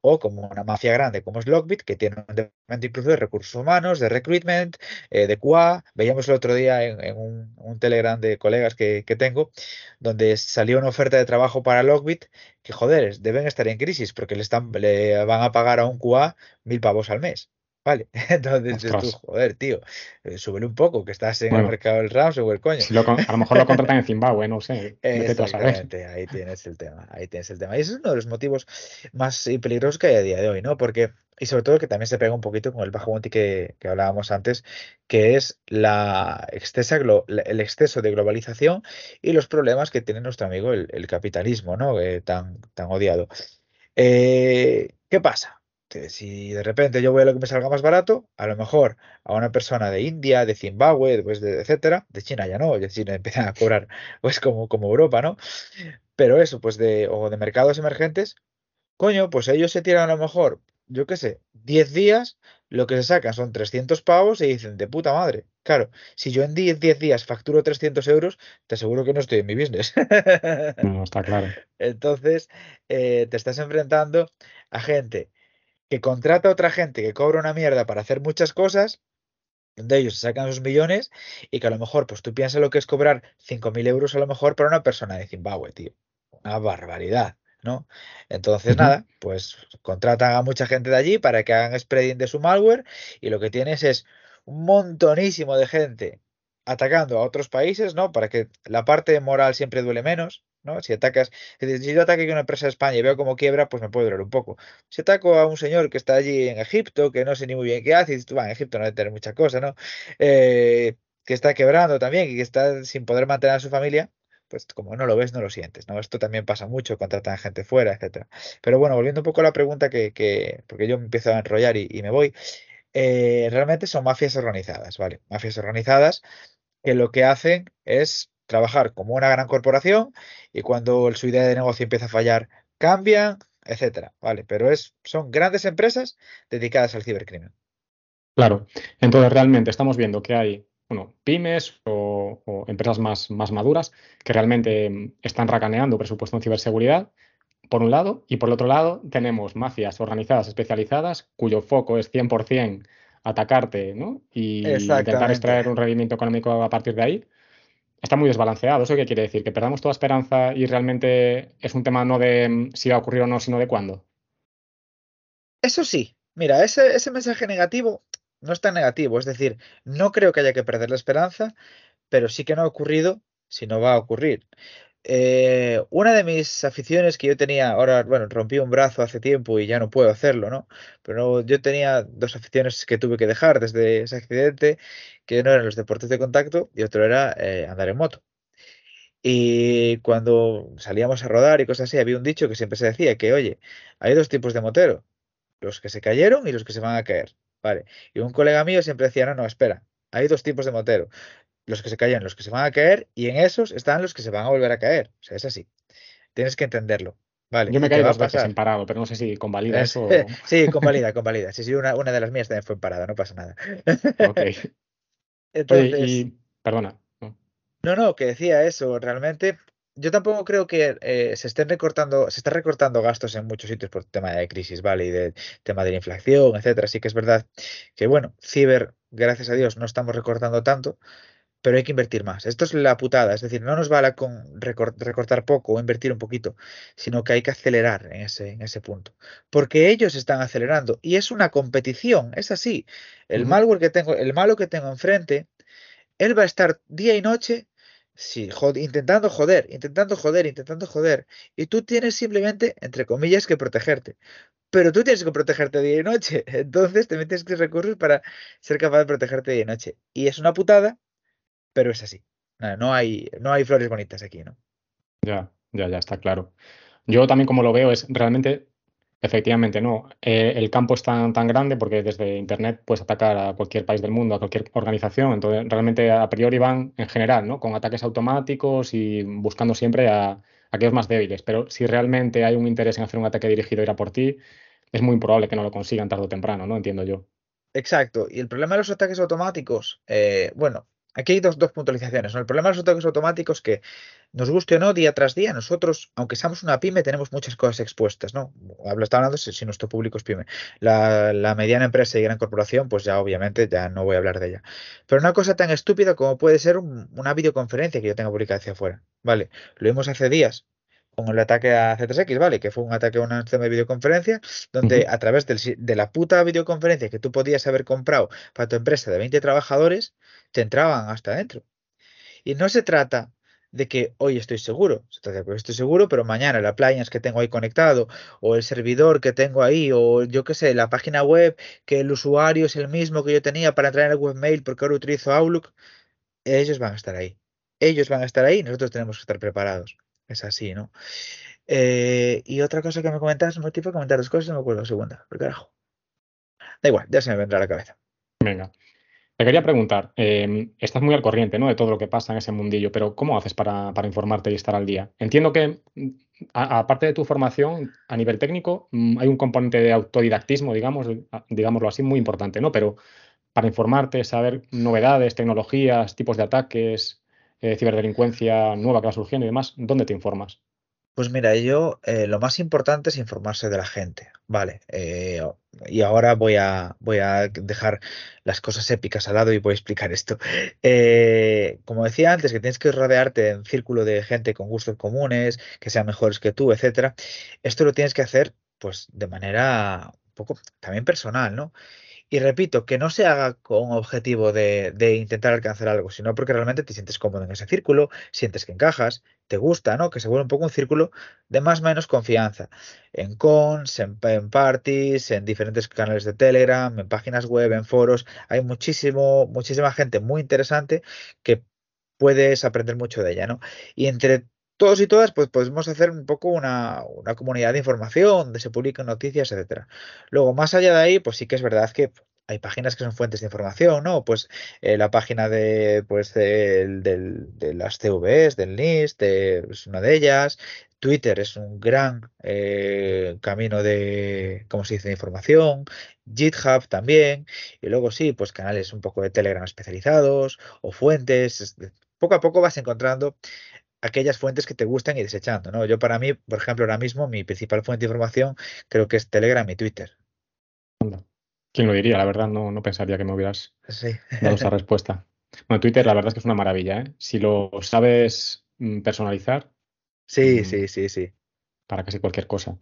o como una mafia grande como es Lockbit, que tiene un departamento incluso de recursos humanos, de recruitment, eh, de QA. Veíamos el otro día en, un, Telegram de colegas que, tengo, donde salió una oferta de trabajo para Lockbit, que joder, deben estar en crisis porque le, están, le van a pagar a un QA mil pavos al mes. Vale, (laughs) entonces dices tú, joder, tío, eh, súbele un poco, que estás en el mercado del el coño. a lo mejor lo contratan en Zimbabue, no sé. (laughs) Exactamente, ahí tienes el tema, ahí tienes el tema. Y ese es uno de los motivos más peligrosos que hay a día de hoy, ¿no? Porque, y sobre todo que también se pega un poquito con el bajo monte que, que hablábamos antes, que es la excesa, el exceso de globalización y los problemas que tiene nuestro amigo el, capitalismo, ¿no? Eh, tan, tan odiado. Eh, ¿Qué pasa? Si de repente yo voy a lo que me salga más barato, a lo mejor a una persona de India, de Zimbabue, pues de, etcétera, de China ya no, de China empiezan a cobrar, (laughs) pues como, como Europa, ¿no? Pero eso, pues de, o de mercados emergentes, coño, pues ellos se tiran a lo mejor, yo qué sé, 10 días, lo que se sacan son 300 pavos y dicen, de puta madre. Claro, si yo en 10, 10 días facturo 300 euros, te aseguro que no estoy en mi business. No, está claro. (laughs) Entonces, eh, te estás enfrentando a gente que contrata a otra gente que cobra una mierda para hacer muchas cosas, de ellos se sacan sus millones y que a lo mejor, pues tú piensas lo que es cobrar 5.000 euros a lo mejor para una persona de Zimbabue, tío. Una barbaridad, ¿no? Entonces, nada, pues contratan a mucha gente de allí para que hagan spreading de su malware y lo que tienes es un montonísimo de gente atacando a otros países, ¿no? Para que la parte moral siempre duele menos, ¿no? Si atacas, si yo ataque a una empresa de España y veo cómo quiebra, pues me puede durar un poco. Si ataco a un señor que está allí en Egipto, que no sé ni muy bien qué hace, y dices, en Egipto no debe tener mucha cosa, ¿no? Eh, que está quebrando también y que está sin poder mantener a su familia, pues como no lo ves, no lo sientes, ¿no? Esto también pasa mucho, contratan gente fuera, etcétera. Pero bueno, volviendo un poco a la pregunta que, que porque yo me empiezo a enrollar y, me voy, eh, realmente son mafias organizadas, ¿vale? Mafias organizadas que lo que hacen es trabajar como una gran corporación y cuando su idea de negocio empieza a fallar, cambian, etcétera, ¿vale? Pero es, son grandes empresas dedicadas al cibercrimen. Claro, entonces realmente estamos viendo que hay bueno, pymes o, empresas más, más, maduras que realmente mm, están racaneando presupuesto en ciberseguridad, por un lado, y por el otro lado tenemos mafias organizadas especializadas cuyo foco es 100% atacarte ¿no? y intentar extraer un rendimiento económico a partir de ahí está muy desbalanceado. ¿Eso qué quiere decir? ¿Que perdamos toda esperanza y realmente es un tema no de mm, si va a ocurrir o no, sino de cuándo? Eso sí. Mira, ese, ese mensaje negativo no es tan negativo. Es decir, no creo que haya que perder la esperanza, pero sí que no ha ocurrido si no va a ocurrir. Eh, una de mis aficiones que yo tenía, ahora, bueno, rompí un brazo hace tiempo y ya no puedo hacerlo, ¿no? Pero yo tenía dos aficiones que tuve que dejar desde ese accidente, que uno eran los deportes de contacto y otro era eh, andar en moto. Y cuando salíamos a rodar y cosas así, había un dicho que siempre se decía que, oye, hay dos tipos de motero, los que se cayeron y los que se van a caer, ¿vale? Y un colega mío siempre decía, no, no, espera, hay dos tipos de motero, los que se caen, los que se van a caer, y en esos están los que se van a volver a caer. O sea, es así. Tienes que entenderlo. Vale, Yo me caí dos veces en parado, pero no sé si convalida eso. (laughs) sí, convalida, convalida. Sí, sí, una, una de las mías también fue en parado, no pasa nada. ok. (laughs) Entonces, perdona. No. no, que decía eso. Realmente, yo tampoco creo que eh, se estén recortando, se está recortando gastos en muchos sitios por tema de crisis, ¿vale? Y de tema de la inflación, etcétera. Así que es verdad que, bueno, ciber, gracias a Dios, no estamos recortando tanto, pero hay que invertir más. Esto es la putada, es decir, no nos vale con recortar poco o invertir un poquito, sino que hay que acelerar en ese, en ese punto. Porque ellos están acelerando y es una competición, es así. El malware que tengo, el malo que tengo enfrente, él va a estar día y noche sí, intentando joder, intentando joder, intentando joder. Y tú tienes simplemente, entre comillas, que protegerte. Pero tú tienes que protegerte día y noche. (laughs) Entonces te metes que recursos para ser capaz de protegerte día y noche. Y es una putada, pero es así. No, hay, no hay flores bonitas aquí, ¿no? Ya, ya, ya está claro. Yo también como lo veo es realmente, efectivamente, no. Eh, el campo es tan, tan grande porque desde Internet puedes atacar a cualquier país del mundo, a cualquier organización. Entonces, realmente a priori van en general, ¿no? Con ataques automáticos y buscando siempre a, a aquellos más débiles. Pero si realmente hay un interés en hacer un ataque dirigido a ir a por ti, es muy improbable que no lo consigan tarde o temprano, ¿no? Entiendo yo. Exacto. Y el problema de los ataques automáticos, eh, bueno, Aquí hay dos, dos puntualizaciones. El problema de los ataques automáticos que, nos guste o no, día tras día, nosotros, aunque seamos una pyme, tenemos muchas cosas expuestas, ¿no? Hablo, está hablando si, nuestro público es pyme. La, mediana empresa y gran corporación, pues ya obviamente ya no voy a hablar de ella. Pero una cosa tan estúpida como puede ser una videoconferencia que yo tenga publicada hacia afuera, ¿vale? Lo vimos hace días con el ataque a C3X, ¿vale? Que fue un ataque a un sistema de videoconferencia, donde a través de la puta videoconferencia que tú podías haber comprado para tu empresa de 20 trabajadores, te entraban hasta adentro. Y no se trata de que hoy estoy seguro, se trata de que hoy estoy seguro, pero mañana la appliance que tengo ahí conectado, o el servidor que tengo ahí, o yo qué sé, la página web, que el usuario es el mismo que yo tenía para entrar en el webmail porque ahora utilizo Outlook, ellos van a estar ahí. Ellos van a estar ahí y nosotros tenemos que estar preparados. Es así, ¿no? Eh, y otra cosa que me comentas, un tipo comentar dos cosas, no me acuerdo la segunda, por carajo. Da igual, ya se me vendrá la cabeza. Venga. Te quería preguntar, em, estás muy al corriente ¿no? de todo lo que pasa en ese mundillo, pero ¿cómo haces para, informarte y estar al día? Entiendo que, aparte de tu formación a nivel técnico, mm, hay un componente de autodidactismo, digamos, digámoslo así, muy importante, ¿no? Pero para informarte, saber novedades, tecnologías, tipos de ataques, eh, ciberdelincuencia nueva que va surgiendo y demás, ¿dónde te informas? Pues mira, yo eh, lo más importante es informarse de la gente, ¿vale? Eh, y ahora voy a, voy a dejar las cosas épicas al lado y voy a explicar esto. como decía antes, que tienes que rodearte en círculo de gente con gustos comunes, que sean mejores que tú, etcétera. Esto lo tienes que hacer, pues, de manera un poco también personal, ¿no? Y repito, que no se haga con objetivo de, intentar alcanzar algo, sino porque realmente te sientes cómodo en ese círculo, sientes que encajas, te gusta, ¿no? Que se vuelve un poco un círculo de más o menos confianza. En cons, en, parties, en diferentes canales de Telegram, en páginas web, en foros. Hay muchísimo, muchísima gente muy interesante que puedes aprender mucho de ella, ¿no? Y entre todos y todas, pues podemos hacer un poco una, comunidad de información, donde se publican noticias, etcétera. Luego, más allá de ahí, pues sí que es verdad que hay páginas que son fuentes de información, ¿no? Pues eh, la página de, pues, de, las CVs, del NIST, es una de ellas. Twitter es un gran eh, camino de, ¿cómo se dice?, de información. GitHub también. Y luego sí, pues canales un poco de Telegram especializados o fuentes. Poco a poco vas encontrando aquellas fuentes que te gustan y desechando, ¿no? Yo para mí, por ejemplo, ahora mismo mi principal fuente de información creo que es Telegram y Twitter. ¿Quién lo diría? La verdad no, no pensaría que me hubieras sí. dado esa respuesta. (laughs) Bueno, Twitter la verdad es que es una maravilla, ¿eh? Si lo sabes mm, personalizar. Sí, mm, sí, sí, sí. Para casi cualquier cosa.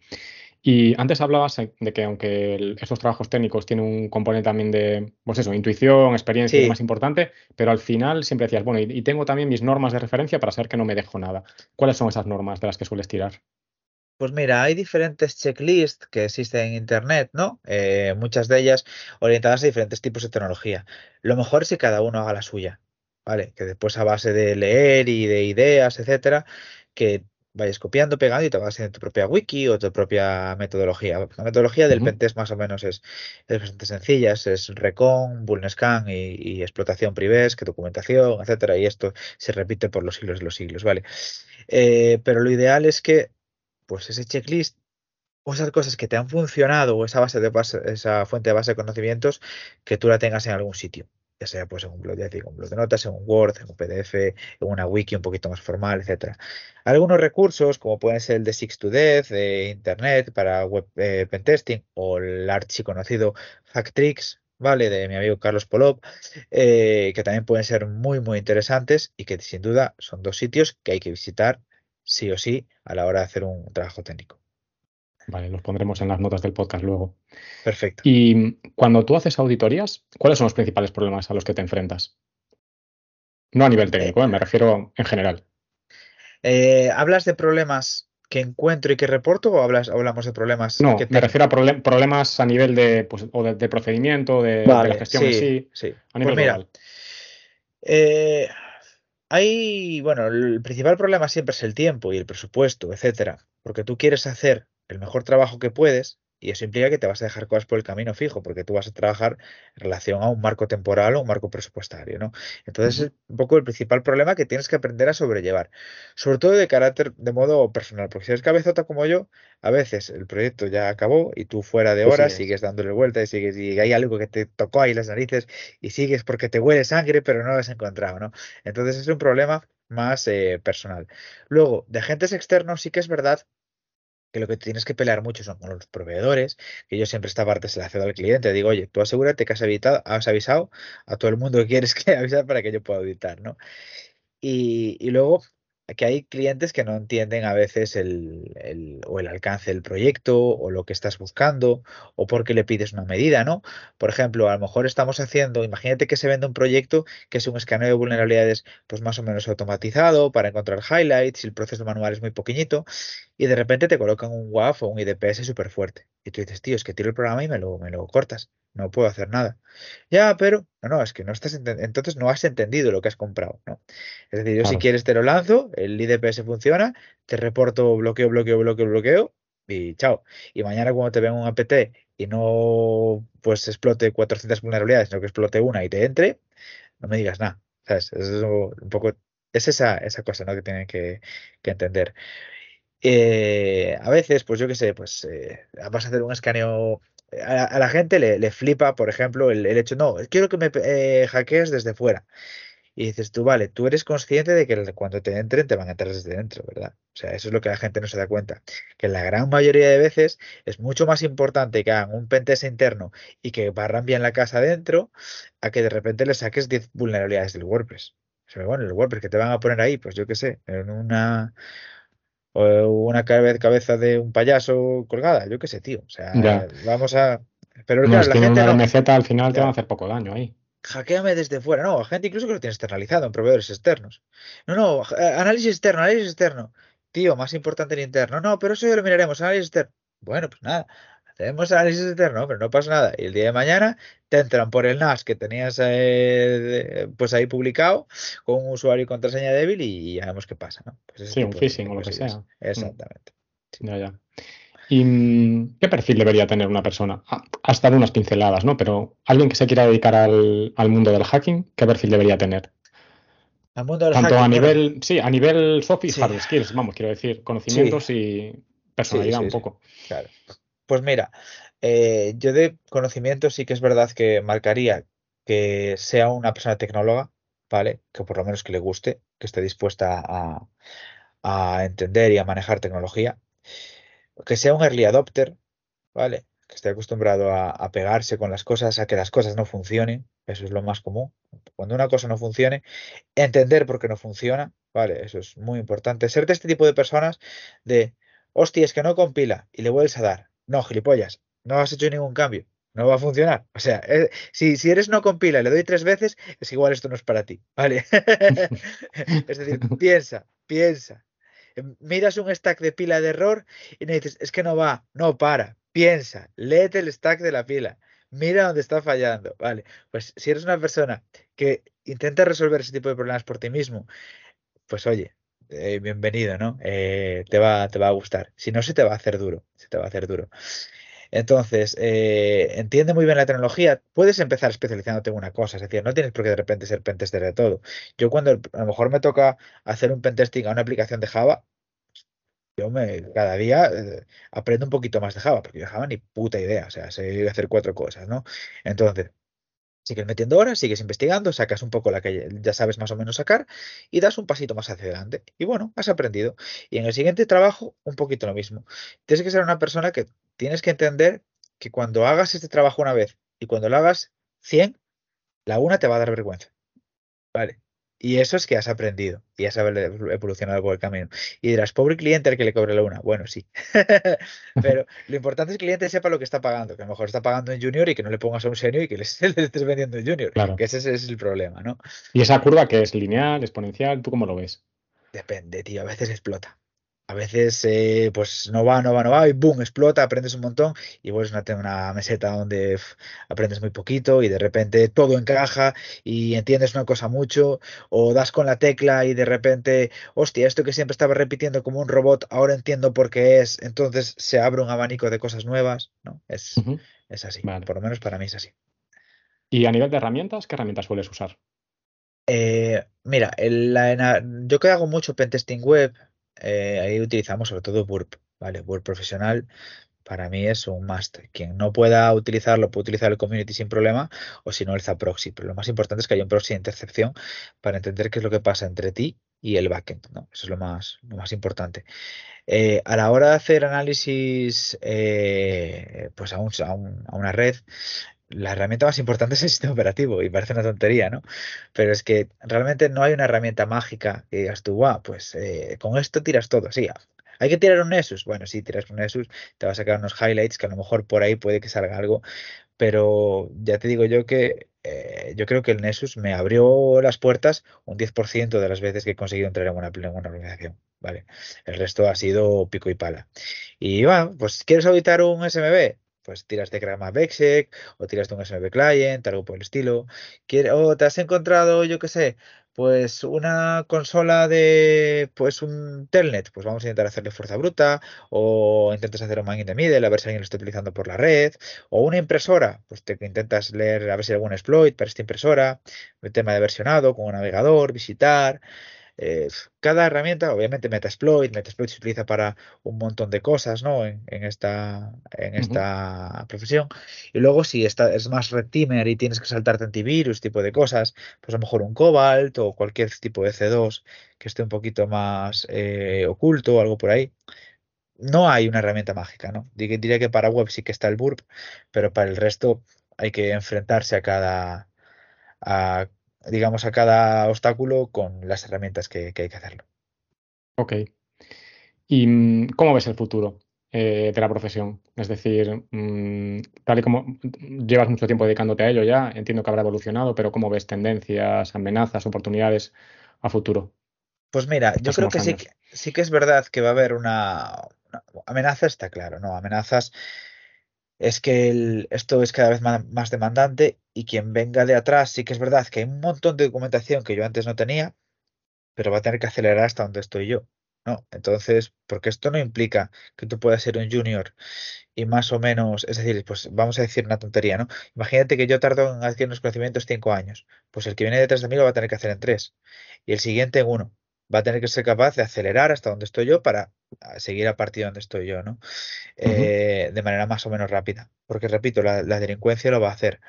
Y antes hablabas de que aunque estos trabajos técnicos tienen un componente también de, pues eso, intuición, experiencia más importante, pero al final siempre decías, bueno, y, tengo también mis normas de referencia para saber que no me dejo nada. ¿Cuáles son esas normas de las que sueles tirar? Pues mira, hay diferentes checklists que existen en Internet, ¿no? Eh, muchas de ellas orientadas a diferentes tipos de tecnología. Lo mejor es que cada uno haga la suya, ¿vale? Que después a base de leer y de ideas, etcétera, que vayas copiando, pegando y te vas haciendo tu propia wiki o tu propia metodología. La metodología del pentest más o menos es, bastante sencilla, es recon, bullscan y, y, explotación que documentación, etcétera, y esto se repite por los siglos de los siglos, ¿vale? Eh, pero lo ideal es que, pues ese checklist o esas cosas que te han funcionado o esa base de base, esa fuente de base de conocimientos que tú la tengas en algún sitio ya sea pues en un blog un blog de notas, en un Word, en un PDF, en una wiki un poquito más formal, etcétera. Algunos recursos, como pueden ser el de Six to Death, de Internet para web eh, pentesting, o el archiconocido Factrix, ¿vale? De mi amigo Carlos Polop, eh, que también pueden ser muy, muy interesantes y que sin duda son dos sitios que hay que visitar sí o sí a la hora de hacer un trabajo técnico. Vale, los pondremos en las notas del podcast luego. Perfecto. Y cuando tú haces auditorías, ¿cuáles son los principales problemas a los que te enfrentas? No a nivel técnico, ¿eh? me refiero en general. Eh, ¿Hablas de problemas que encuentro y que reporto o hablas, hablamos de problemas No, que me refiero a problem- problemas a nivel de, pues, o de, de procedimiento, de, la gestión en sí, sí, sí. a Pues nivel mira, global. eh, hay, bueno, el principal problema siempre es el tiempo y el presupuesto, etcétera, porque tú quieres hacer el mejor trabajo que puedes y eso implica que te vas a dejar cosas por el camino fijo, porque tú vas a trabajar en relación a un marco temporal o un marco presupuestario, ¿no? Entonces es un poco el principal problema que tienes que aprender a sobrellevar, sobre todo de carácter, de modo personal, porque si eres cabezota como yo, a veces el proyecto ya acabó y tú fuera de horas sigues. sigues dándole vuelta y sigues y hay algo que te tocó ahí las narices y sigues porque te huele sangre, pero no lo has encontrado, ¿no? Entonces es un problema más eh, personal. Luego, de agentes externos sí que es verdad lo que tienes que pelear mucho son con los proveedores, que yo siempre esta parte se la cedo al cliente, digo, oye, tú asegúrate que has, evitado, has avisado a todo el mundo que quieres (laughs) que avisar para que yo pueda auditar, ¿no? Y, y luego que hay clientes que no entienden a veces el, el- o el alcance del proyecto o lo que estás buscando o por qué le pides una medida, ¿no? Por ejemplo, a lo mejor estamos haciendo, imagínate que se vende un proyecto que es un escaneo de vulnerabilidades pues más o menos automatizado para encontrar highlights y el proceso manual es muy pequeñito y de repente te colocan un WAF o un IDPS súper fuerte y tú dices, tío, es que tiro el programa y me lo, me lo cortas, no puedo hacer nada. Ya, pero no, no, es que no estás entonces no has entendido lo que has comprado, ¿no? Es decir, yo si quieres te lo lanzo, el IDPS funciona, te reporto bloqueo, bloqueo, bloqueo, bloqueo y chao. Y mañana cuando te venga un APT y no pues explote 400 vulnerabilidades, sino que explote una y te entre, no me digas nada. ¿Sabes? Es un poco, es esa, esa cosa, ¿no? que tienen que, que entender. Eh, a veces, pues yo qué sé, pues eh, vas a hacer un escaneo. A, la gente le, le flipa, por ejemplo, el, el hecho, no, quiero que me eh, hackees desde fuera. Y dices tú, vale, tú eres consciente de que cuando te entren, te van a entrar desde dentro, ¿verdad? O sea, eso es lo que la gente no se da cuenta. Que la gran mayoría de veces es mucho más importante que hagan un pentest interno y que barran bien la casa adentro, a que de repente le saques 10 vulnerabilidades del WordPress. O sea, bueno, el WordPress que te van a poner ahí, pues yo qué sé, en una, o una cabe- cabeza de un payaso colgada, yo qué sé, tío. O sea, Ya. vamos a... Pero No, claro, es la que gente una no... Al final te van a hacer poco daño ahí. Hackeame desde fuera. No, gente incluso que lo tiene externalizado en proveedores externos. No, no, eh, análisis externo, análisis externo. Tío, más importante el interno. No, pero eso ya lo miraremos, análisis externo. Bueno, pues nada, hacemos análisis externo, pero no pasa nada. Y el día de mañana te entran por el NAS que tenías eh, pues ahí publicado con un usuario y contraseña débil y ya vemos qué pasa, ¿no? Pues Sí, un phishing o lo que sea. Exactamente. Ya, ya. ¿Y mm, qué perfil debería tener una persona? Ha- Has dado unas pinceladas, ¿no? Pero alguien que se quiera dedicar al, al mundo del hacking, ¿qué perfil debería tener? Al mundo del Tanto a hacking, bueno, nivel, sí, a nivel soft y Sí. hard skills, vamos, quiero decir, conocimientos y personalidad sí, un poco. Claro. Pues mira, eh, yo de conocimiento sí que es verdad que marcaría que sea una persona tecnóloga, ¿vale? Que por lo menos que le guste, que esté dispuesta a, entender y a manejar tecnología. Que sea un early adopter, ¿vale? Que esté acostumbrado a, a pegarse con las cosas, a que las cosas no funcionen. Eso es lo más común. Cuando una cosa no funcione, entender por qué no funciona, ¿vale? Eso es muy importante. Ser de este tipo de personas de, hostia, es que no compila y le vuelves a dar. No, gilipollas, no has hecho ningún cambio. No va a funcionar. O sea, eh, si, si eres no compila y le doy tres veces, es igual esto no es para ti, ¿vale? (laughs) es decir, (laughs) piensa, piensa. Em, Miras un stack de pila de error y me dices, es que no va, no para, piensa, léete el stack de la pila, mira dónde está fallando, ¿vale? Pues si eres una persona que intenta resolver ese tipo de problemas por ti mismo, pues oye, eh, bienvenido, ¿no? Eh, te va, te va a gustar. Si no, se te va a hacer duro, se te va a hacer duro. Entonces, eh, entiende muy bien la tecnología. Puedes empezar especializándote en una cosa, es decir, no tienes por qué de repente ser pentester de todo. Yo cuando a lo mejor me toca hacer un pentesting a una aplicación de Java, yo me cada día aprendo un poquito más de Java, porque yo Java ni puta idea, o sea, sé hacer cuatro cosas, ¿no? Entonces, sigues metiendo horas, sigues investigando, sacas un poco la que ya- sabes más o menos sacar y das un pasito más hacia adelante. Y bueno, has aprendido. Y en el siguiente trabajo, un poquito lo mismo. Tienes que ser una persona que tienes que entender que cuando hagas este trabajo una vez y cuando lo hagas 100, la una te va a dar vergüenza. ¿Vale? Y eso es que has aprendido y has evolucionado por el camino. Y dirás, pobre cliente al que le cobre la una. Bueno, sí. (laughs) Pero lo importante es que el cliente sepa lo que está pagando, que a lo mejor está pagando en junior y que no le pongas a un senior y que le, (laughs) estés vendiendo en junior. Claro. Que ese, ese es el problema, ¿no? ¿Y esa curva que es lineal, exponencial? ¿Tú cómo lo ves? Depende, tío. A veces explota. A veces, eh, pues no va, no va, no va, y boom, explota, aprendes un montón y vuelves a tener una meseta donde aprendes muy poquito y de repente todo encaja y entiendes una cosa mucho, o das con la tecla y de repente, hostia, esto que siempre estaba repitiendo como un robot, ahora entiendo por qué es, entonces se abre un abanico de cosas nuevas, ¿no? Es, es así, Vale. por lo menos para mí es así. Y a nivel de herramientas, ¿qué herramientas sueles usar? Eh, mira, el- la yo que hago mucho pentesting web, eh, ahí utilizamos sobre todo Burp, ¿vale? Burp profesional para mí es un must. Quien no pueda utilizarlo puede utilizar el community sin problema o si no el proxy. Pero lo más importante es que haya un proxy de intercepción para entender qué es lo que pasa entre ti y el backend, ¿no? Eso es lo más, lo más importante. Eh, a la hora de hacer análisis eh, pues un- a un- a una red, la herramienta más importante es el sistema operativo y parece una tontería, ¿no? Pero es que realmente no hay una herramienta mágica que digas tú, guau, pues eh, con esto tiras todo. Sí, hay que tirar un Nessus. Bueno, sí, tiras un Nessus, te va a sacar unos highlights que a lo mejor por ahí puede que salga algo, pero ya te digo yo que eh, yo creo que el Nessus me abrió las puertas un 10% de las veces que he conseguido entrar en una, en una organización, ¿vale? El resto ha sido pico y pala. Y bueno, pues ¿quieres auditar un SMB? Pues tiras de Grama Bexec o tiras de un SMB Client, algo por el estilo. O te has encontrado, yo qué sé, pues una consola de, pues un telnet, pues vamos a intentar hacerle fuerza bruta, o intentas hacer un man in the middle, a ver si alguien lo está utilizando por la red, o una impresora, pues te intentas leer a ver si hay algún exploit para esta impresora, el tema de versionado con un navegador, visitar. Eh, cada herramienta, obviamente Metasploit, Metasploit se utiliza para un montón de cosas, ¿no? En, en esta, en esta profesión. Y luego si esta, es más red teamer y tienes que saltarte antivirus, tipo de cosas, pues a lo mejor un Cobalt o cualquier tipo de C2 que esté un poquito más eh, oculto o algo por ahí. No hay una herramienta mágica, ¿no? Dir- Diría que para web sí que está el Burp, pero para el resto hay que enfrentarse a cada, a, digamos, a cada obstáculo con las herramientas que, que hay que hacerlo. Ok. ¿Y mm, cómo ves el futuro eh, de la profesión? Es decir, mm, tal y como mm, llevas mucho tiempo dedicándote a ello ya, entiendo que habrá evolucionado, pero ¿cómo ves tendencias, amenazas, oportunidades a futuro? Pues mira, yo creo que sí, que sí que es verdad que va a haber una, una- amenaza, está claro, ¿no? Amenazas es que el- esto es cada vez ma- más, demandante y quien venga de atrás, sí que es verdad que hay un montón de documentación que yo antes no tenía, pero va a tener que acelerar hasta donde estoy yo, ¿no? Entonces, porque esto no implica que tú puedas ser un junior y más o menos, es decir, pues vamos a decir una tontería, ¿no? Imagínate que yo tardo en adquirir unos conocimientos cinco años, pues el que viene detrás de mí lo va a tener que hacer en tres y el siguiente en uno. Va a tener que ser capaz de acelerar hasta donde estoy yo para ah, seguir a partir de donde estoy yo, ¿no? Eh, de manera más o menos rápida. Porque, repito, la, la delincuencia lo va a hacer.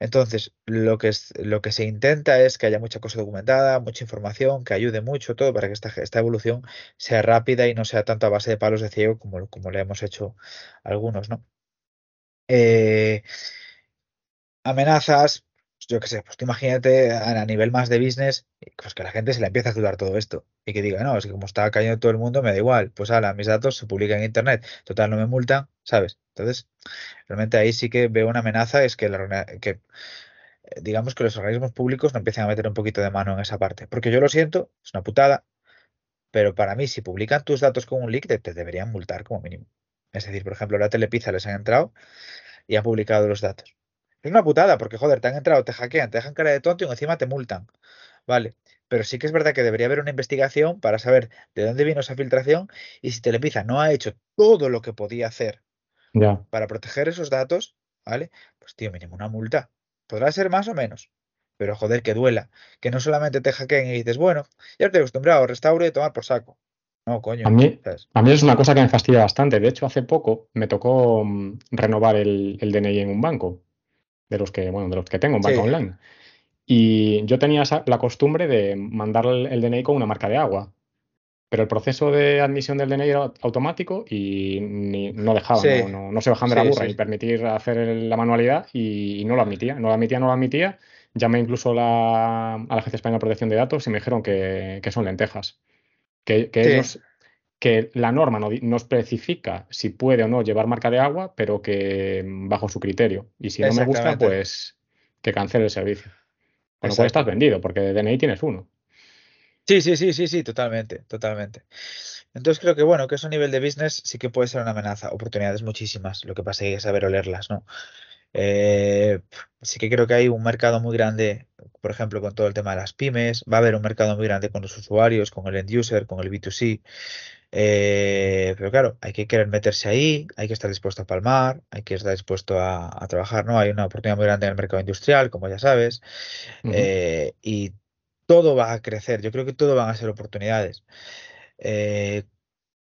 Entonces, lo que, es, lo que se intenta es que haya mucha cosa documentada, mucha información, que ayude mucho todo para que esta, esta evolución sea rápida y no sea tanto a base de palos de ciego como, como le hemos hecho algunos, ¿no? Eh, amenazas, yo qué sé, pues tú imagínate a, nivel más de business, pues que la gente se le empieza a dudar todo esto y que diga, no, es que como está cayendo todo el mundo, me da igual, pues ala, mis datos se publican en internet, total, no me multan, ¿sabes? Entonces, realmente ahí sí que veo una amenaza, es que, la, que eh, digamos que los organismos públicos no empiecen a meter un poquito de mano en esa parte, porque yo lo siento, es una putada, pero para mí, si publican tus datos con un leak, te, te deberían multar como mínimo. Es decir, por ejemplo, la Telepizza les han entrado y han publicado los datos. Es una putada, porque joder, te han entrado, te hackean, te dejan cara de tonto y encima te multan. Vale. Pero sí que es verdad que debería haber una investigación para saber de dónde vino esa filtración y si Telepizza no ha hecho todo lo que podía hacer Ya. para proteger esos datos, ¿vale? Pues tío, mínimo una multa. Podrá ser más o menos. Pero joder, que duela. Que no solamente te hackeen y dices, bueno, ya estoy acostumbrado, restauro y tomar por saco. No, coño. A mí, ¿sabes? a mí es una cosa que me fastidia bastante. De hecho, hace poco me tocó mm, renovar el, el DNI en un banco, de los que, bueno, de los que tengo, un banco Sí. online. Y yo tenía esa- la costumbre de mandar el, el DNI con una marca de agua. pero el proceso de admisión del DNI era automático y ni- no dejaban, Sí, no, no- no se bajaban de la burra y permitir hacer la manualidad y, no lo admitía, no lo admitía, no lo admitía. Llamé incluso la- a la Agencia Española de Protección de Datos y me dijeron que, que son lentejas, que, que ellos, que la norma no, no especifica si puede o no llevar marca de agua, pero que mm, bajo su criterio. Y si no me gusta, pues que cancele el servicio. Con lo cual estás vendido, porque de DNI tienes uno. Sí, sí, sí, sí, sí, totalmente, totalmente. Entonces creo que bueno, que eso a nivel de business sí que puede ser una amenaza. Oportunidades muchísimas, lo que pasa es saber olerlas, ¿no? Eh, sí que creo que hay un mercado muy grande, por ejemplo, con todo el tema de las pymes, va a haber un mercado muy grande con los usuarios, con el end user, con el B2C. Eh, pero claro, hay que querer meterse ahí, hay que estar dispuesto a palmar, hay que estar dispuesto a, a trabajar, ¿no? Hay una oportunidad muy grande en el mercado industrial, como ya sabes, eh, y todo va a crecer. Yo creo que todo van a ser oportunidades. Eh,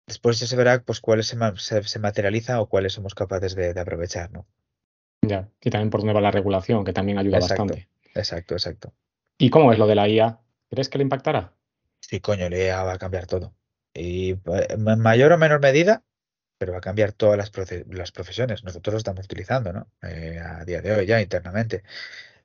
después ya se verá pues cuáles se, ma- se- se materializan o cuáles somos capaces de, de aprovechar, ¿no? Ya. Y también por dónde va la regulación, que también ayuda Exacto, bastante. exacto, exacto. ¿Y cómo es lo de la IA? ¿Crees que le impactará? Sí, coño, la IA va a cambiar todo. Y eh, en mayor o menor medida, pero va a cambiar todas las, profesiones. Nosotros lo estamos utilizando, ¿no? Eh, a día de hoy ya internamente.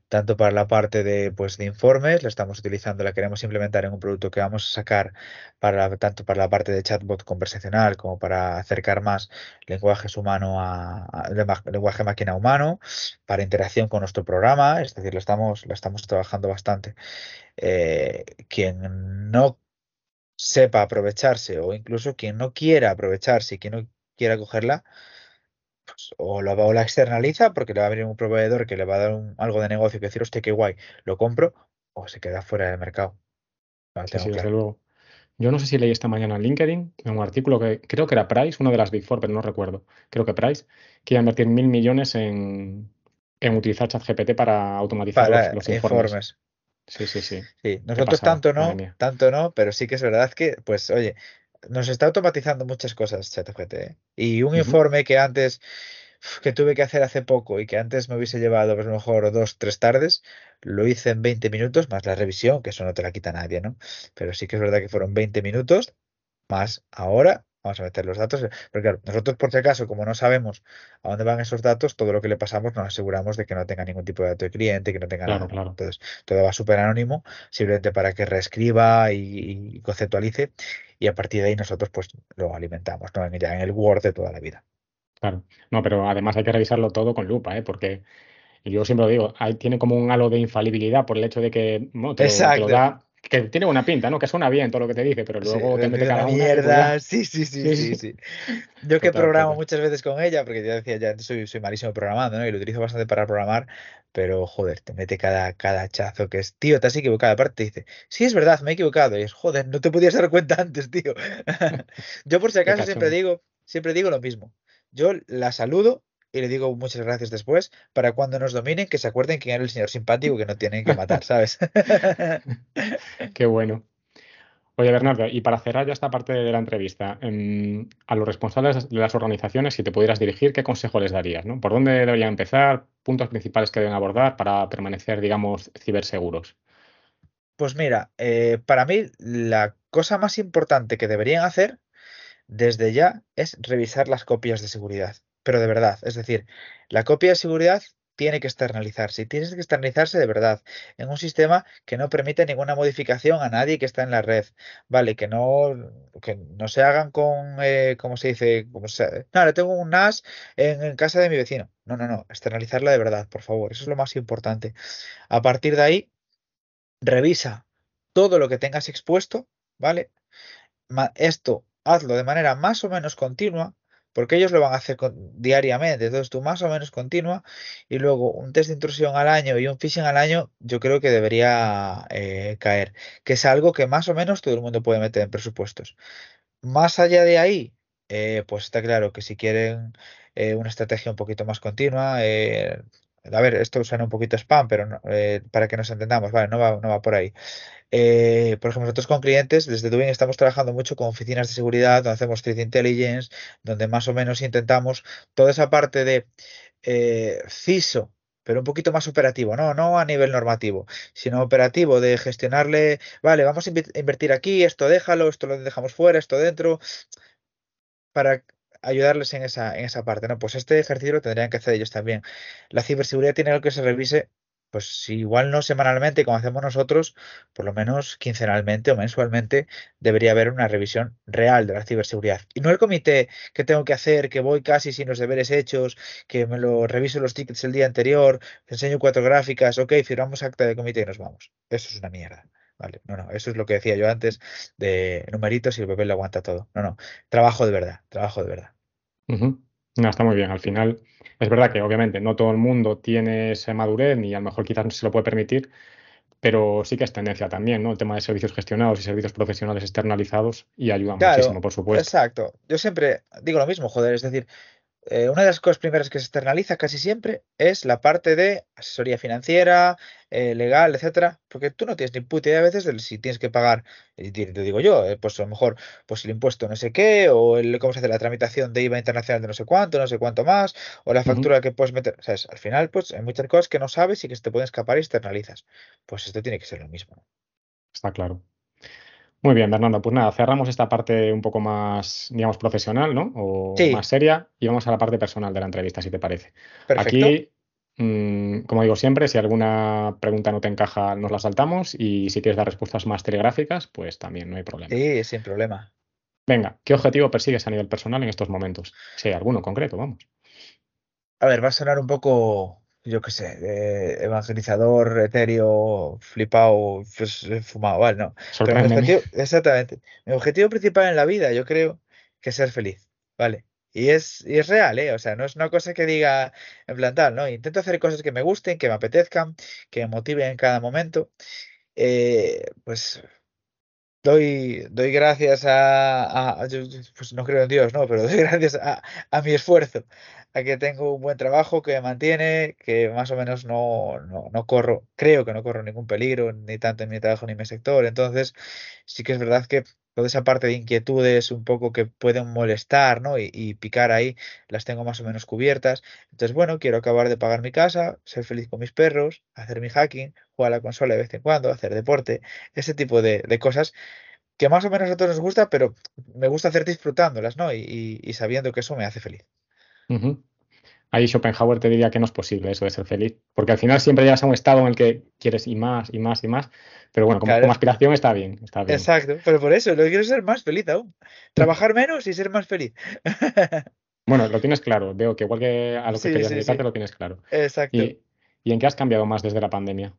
Tanto para la parte de, pues, de informes, la estamos utilizando, la queremos implementar en un producto que vamos a sacar para, tanto para la parte de chatbot conversacional como para acercar más lenguajes humano a, lenguaje máquina humano, para interacción con nuestro programa, es decir, lo estamos, lo estamos trabajando bastante. Eh, quien no sepa aprovecharse o incluso quien no quiera aprovecharse y quien no quiera cogerla, pues, o, la, o la externaliza porque le va a venir un proveedor que le va a dar un- algo de negocio que decir, hostia, qué guay, lo compro, o se queda fuera del mercado. Sí, sí, desde luego. Yo no sé si leí esta mañana en LinkedIn, en un artículo que creo que era Price, una de las Big Four, pero no recuerdo. Creo que Price, que iba a invertir mil millones en, en utilizar ChatGPT para automatizar los, los informes. informes. Sí, sí, sí. Sí, nosotros pasada, tanto no, tanto no, pero sí que es verdad que, pues, oye, nos está automatizando muchas cosas ChatGPT. ¿eh? Y un informe que antes, que tuve que hacer hace poco y que antes me hubiese llevado, pues, a lo mejor dos, tres tardes, lo hice en 20 minutos, más la revisión, que eso no te la quita nadie, ¿no? Pero sí que es verdad que fueron 20 minutos, más ahora vamos a meter los datos. Porque claro, nosotros por si acaso, como no sabemos a dónde van esos datos, todo lo que le pasamos nos aseguramos de que no tenga ningún tipo de dato de cliente, que no tenga Claro, nada. claro. Entonces, todo va súper anónimo, simplemente para que reescriba y, y conceptualice, y a partir de ahí nosotros pues lo alimentamos, ¿no? En- Ya en el Word de toda la vida. Claro. No, pero además hay que revisarlo todo con lupa, ¿eh? Porque yo siempre lo digo, ahí tiene como un halo de infalibilidad por el hecho de que bueno, te, te lo da, que tiene buena pinta, ¿no? Que suena bien todo lo que te dice, pero Sí, luego te mete cada una mierda. (laughs) Sí, sí, sí, Sí, sí. Yo que Total, programo total. muchas veces con ella, porque ya decía, ya soy, soy malísimo programando, ¿no? Y lo utilizo bastante para programar, pero joder, te mete cada, cada hachazo que es, tío, te has equivocado. Aparte te dice, sí, es verdad, me he equivocado. Y es, joder, no te podías dar cuenta antes, tío. (laughs) Yo por si acaso siempre digo, siempre digo lo mismo. Yo la saludo y le digo muchas gracias después para cuando nos dominen que se acuerden quién era el señor simpático que no tienen que matar, ¿sabes? (laughs) Qué bueno. Oye, Bernardo, y para cerrar ya esta parte de la entrevista, em, a los responsables de las organizaciones, si te pudieras dirigir, ¿qué consejo les darías, no? ¿Por dónde deberían empezar? ¿Puntos principales que deben abordar para permanecer, digamos, ciberseguros? Pues mira, eh, para mí la cosa más importante que deberían hacer desde ya es revisar las copias de seguridad. Pero de verdad, es decir, la copia de seguridad tiene que externalizarse y tiene que externalizarse de verdad en un sistema que no permite ninguna modificación a nadie que está en la red. Vale, que no, que no se hagan con, eh, ¿cómo se dice? Como se, no, le tengo un NAS en, en casa de mi vecino. No, no, no, externalizarla de verdad, por favor. Eso es lo más importante. A partir de ahí, revisa todo lo que tengas expuesto, ¿vale? Esto hazlo de manera más o menos continua, porque ellos lo van a hacer con- diariamente, entonces tú más o menos continua, y luego un test de intrusión al año y un phishing al año, yo creo que debería eh, caer, que es algo que más o menos todo el mundo puede meter en presupuestos. Más allá de ahí, eh, pues está claro que si quieren eh, una estrategia un poquito más continua, a ver, esto suena un poquito spam, pero no- eh, para que nos entendamos, vale, no va, no va por ahí. Eh, por ejemplo, nosotros con clientes, desde Dubin estamos trabajando mucho con oficinas de seguridad, donde hacemos threat intelligence, donde más o menos intentamos toda esa parte de eh, CISO, pero un poquito más operativo, ¿no? No a nivel normativo, sino operativo de gestionarle, vale, vamos a invertir aquí, esto déjalo, esto lo dejamos fuera, esto dentro, para ayudarles en esa, en esa parte, ¿no? Pues este ejercicio lo tendrían que hacer ellos también. La ciberseguridad tiene algo que se revise, pues si igual no semanalmente como hacemos nosotros, por lo menos quincenalmente o mensualmente debería haber una revisión real de la ciberseguridad. Y no el comité que tengo que hacer, que voy casi sin los deberes hechos, que me lo reviso los tickets el día anterior, te enseño cuatro gráficas, ok, firmamos acta de comité y nos vamos. Eso es una mierda. Vale, no, no, eso es lo que decía yo antes de numeritos y el bebé lo aguanta todo. No, no, trabajo de verdad, trabajo de verdad. No, está muy bien. Al final, es verdad que obviamente no todo el mundo tiene esa madurez ni a lo mejor quizás no se lo puede permitir, pero sí que es tendencia también, ¿no? El tema de servicios gestionados y servicios profesionales externalizados y ayuda muchísimo, por supuesto. exacto. Yo siempre digo lo mismo, joder, es decir, eh, una de las cosas primeras que se externaliza casi siempre es la parte de asesoría financiera, eh, legal, etcétera, porque tú no tienes ni puta idea a veces de si tienes que pagar, y te te digo yo, eh, pues a lo mejor pues el impuesto no sé qué, o el cómo se hace la tramitación de IVA internacional de no sé cuánto, no sé cuánto más, o la factura que puedes meter, ¿sabes? Al final, pues hay muchas cosas que no sabes y que se te pueden escapar y externalizas. Pues esto tiene que ser lo mismo. Está claro. Muy bien, Bernardo. Pues nada, cerramos esta parte un poco más, digamos, profesional, ¿no? O Sí, más seria y vamos a la parte personal de la entrevista, si te parece. perfecto. Aquí, mm, como digo siempre, si alguna pregunta no te encaja, nos la saltamos y si quieres dar respuestas más telegráficas, pues también no hay problema. Sí, sin problema. Venga, ¿qué objetivo persigues a nivel personal en estos momentos? Si hay alguno concreto, vamos. A ver, va a sonar un poco, yo qué sé, evangelizador, etéreo, flipado, pues, eh, fumado, vale, no. Pero mi Sorpréndeme. objetivo, exactamente, mi objetivo principal en la vida, yo creo, que es ser feliz, ¿vale? Y es, y es real, ¿eh? O sea, no es una cosa que diga en plan tal, ¿no? Intento hacer cosas que me gusten, que me apetezcan, que me motiven en cada momento. Eh, pues doy, doy gracias a, a- pues no creo en Dios, ¿no? Pero (laughs) doy gracias a, a mi esfuerzo, a que tengo un buen trabajo que me mantiene, que más o menos no, no, no corro, creo que no corro ningún peligro, ni tanto en mi trabajo ni en mi sector. Entonces, sí que es verdad que toda esa parte de inquietudes un poco que pueden molestar, ¿no? Y, picar ahí, las tengo más o menos cubiertas. Entonces, bueno, quiero acabar de pagar mi casa, ser feliz con mis perros, hacer mi hacking, jugar a la consola de vez en cuando, hacer deporte, ese tipo de, de cosas que más o menos a todos nos gusta, pero me gusta hacer disfrutándolas, ¿no? Y sabiendo que eso me hace feliz. Ahí Schopenhauer te diría que no es posible eso de ser feliz, porque al final siempre llegas a un estado en el que quieres y más y más y más, pero bueno, como, aspiración está bien, está bien. exacto, pero por eso, lo que quiero es ser más feliz aún. Trabajar menos y ser más feliz. (laughs) Bueno, lo tienes claro, veo que igual que a lo que Sí, querías sí, dedicarte sí, lo tienes claro. exacto. ¿Y, y en qué has cambiado más desde la pandemia?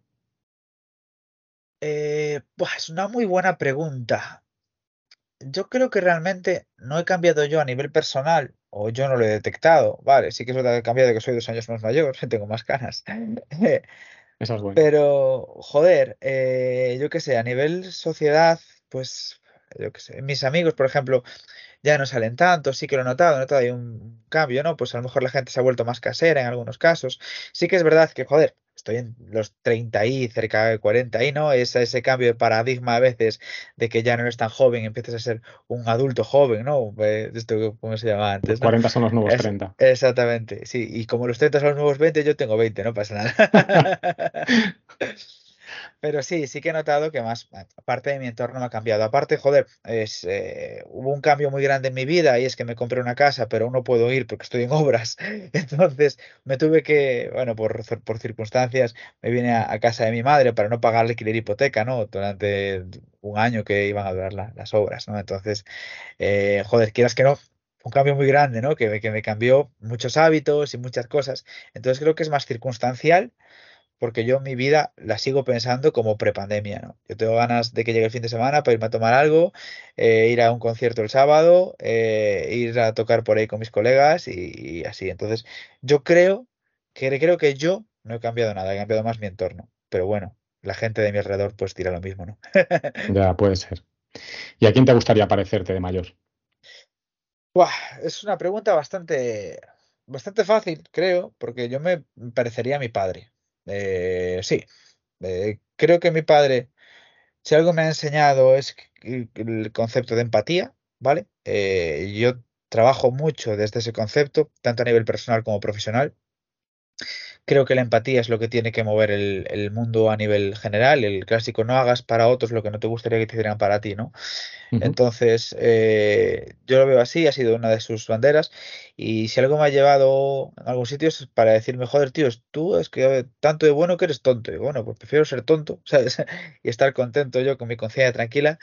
Eh, es una muy buena pregunta. Yo creo que realmente no he cambiado yo a nivel personal, o yo no lo he detectado. Vale, sí que es verdad que he cambiado, que soy dos años más mayor, (laughs) tengo más canas. (laughs) Esa es buena. Pero, joder, eh, yo qué sé, a nivel sociedad, pues, yo qué sé, mis amigos, por ejemplo, ya no salen tanto, sí que lo he notado, he notado ahí un cambio, ¿no? Pues a lo mejor la gente se ha vuelto más casera en algunos casos. Sí que es verdad que, joder, estoy en los 30 y cerca de 40 y, ¿no? Es ese cambio de paradigma a veces de que ya no eres tan joven, empiezas a ser un adulto joven, ¿no? Eh, Esto, ¿cómo se llama Los antes, no? 40 son los nuevos Es, 30. exactamente, sí. Y como los 30 son los nuevos 20, yo tengo 20, no pasa nada. (laughs) Pero sí, sí que he notado que más, aparte de mi entorno me ha cambiado. Aparte, joder, es, eh, hubo un cambio muy grande en mi vida y es que me compré una casa, pero no puedo ir porque estoy en obras. (laughs) Entonces me tuve que, bueno, por, por circunstancias, me vine a, casa de mi madre para no pagar alquiler hipoteca, ¿no? Durante un año que iban a durar la- las obras, ¿no? Entonces, eh, joder, quieras que no, un cambio muy grande, ¿no? Que, que me cambió muchos hábitos y muchas cosas. Entonces creo que es más circunstancial porque yo mi vida la sigo pensando como prepandemia, ¿no? Yo tengo ganas de que llegue el fin de semana para irme a tomar algo, eh, ir a un concierto el sábado, eh, ir a tocar por ahí con mis colegas y, y así. Entonces, yo creo que creo que yo no he cambiado nada, he cambiado más mi entorno. Pero bueno, la gente de mi alrededor pues dirá lo mismo, ¿no? (laughs) Ya puede ser. ¿Y a quién te gustaría parecerte de mayor? Buah, es una pregunta bastante, bastante fácil, creo, porque yo me parecería a mi padre. Eh, sí, eh, creo que mi padre Si algo me ha enseñado es el concepto de empatía, ¿vale? Eh, yo trabajo mucho desde ese concepto, tanto a nivel personal como profesional. Creo que la empatía es lo que tiene que mover el, el mundo a nivel general. El clásico no hagas para otros lo que no te gustaría que te hicieran para ti, ¿no? Entonces, eh, yo lo veo así, ha sido una de sus banderas. Y si algo me ha llevado en algún sitio es para decirme, joder, tío, es- tú es que tanto de bueno que eres tonto. Y bueno, pues prefiero ser tonto, (laughs) ¿sabes? Y estar contento yo con mi conciencia tranquila,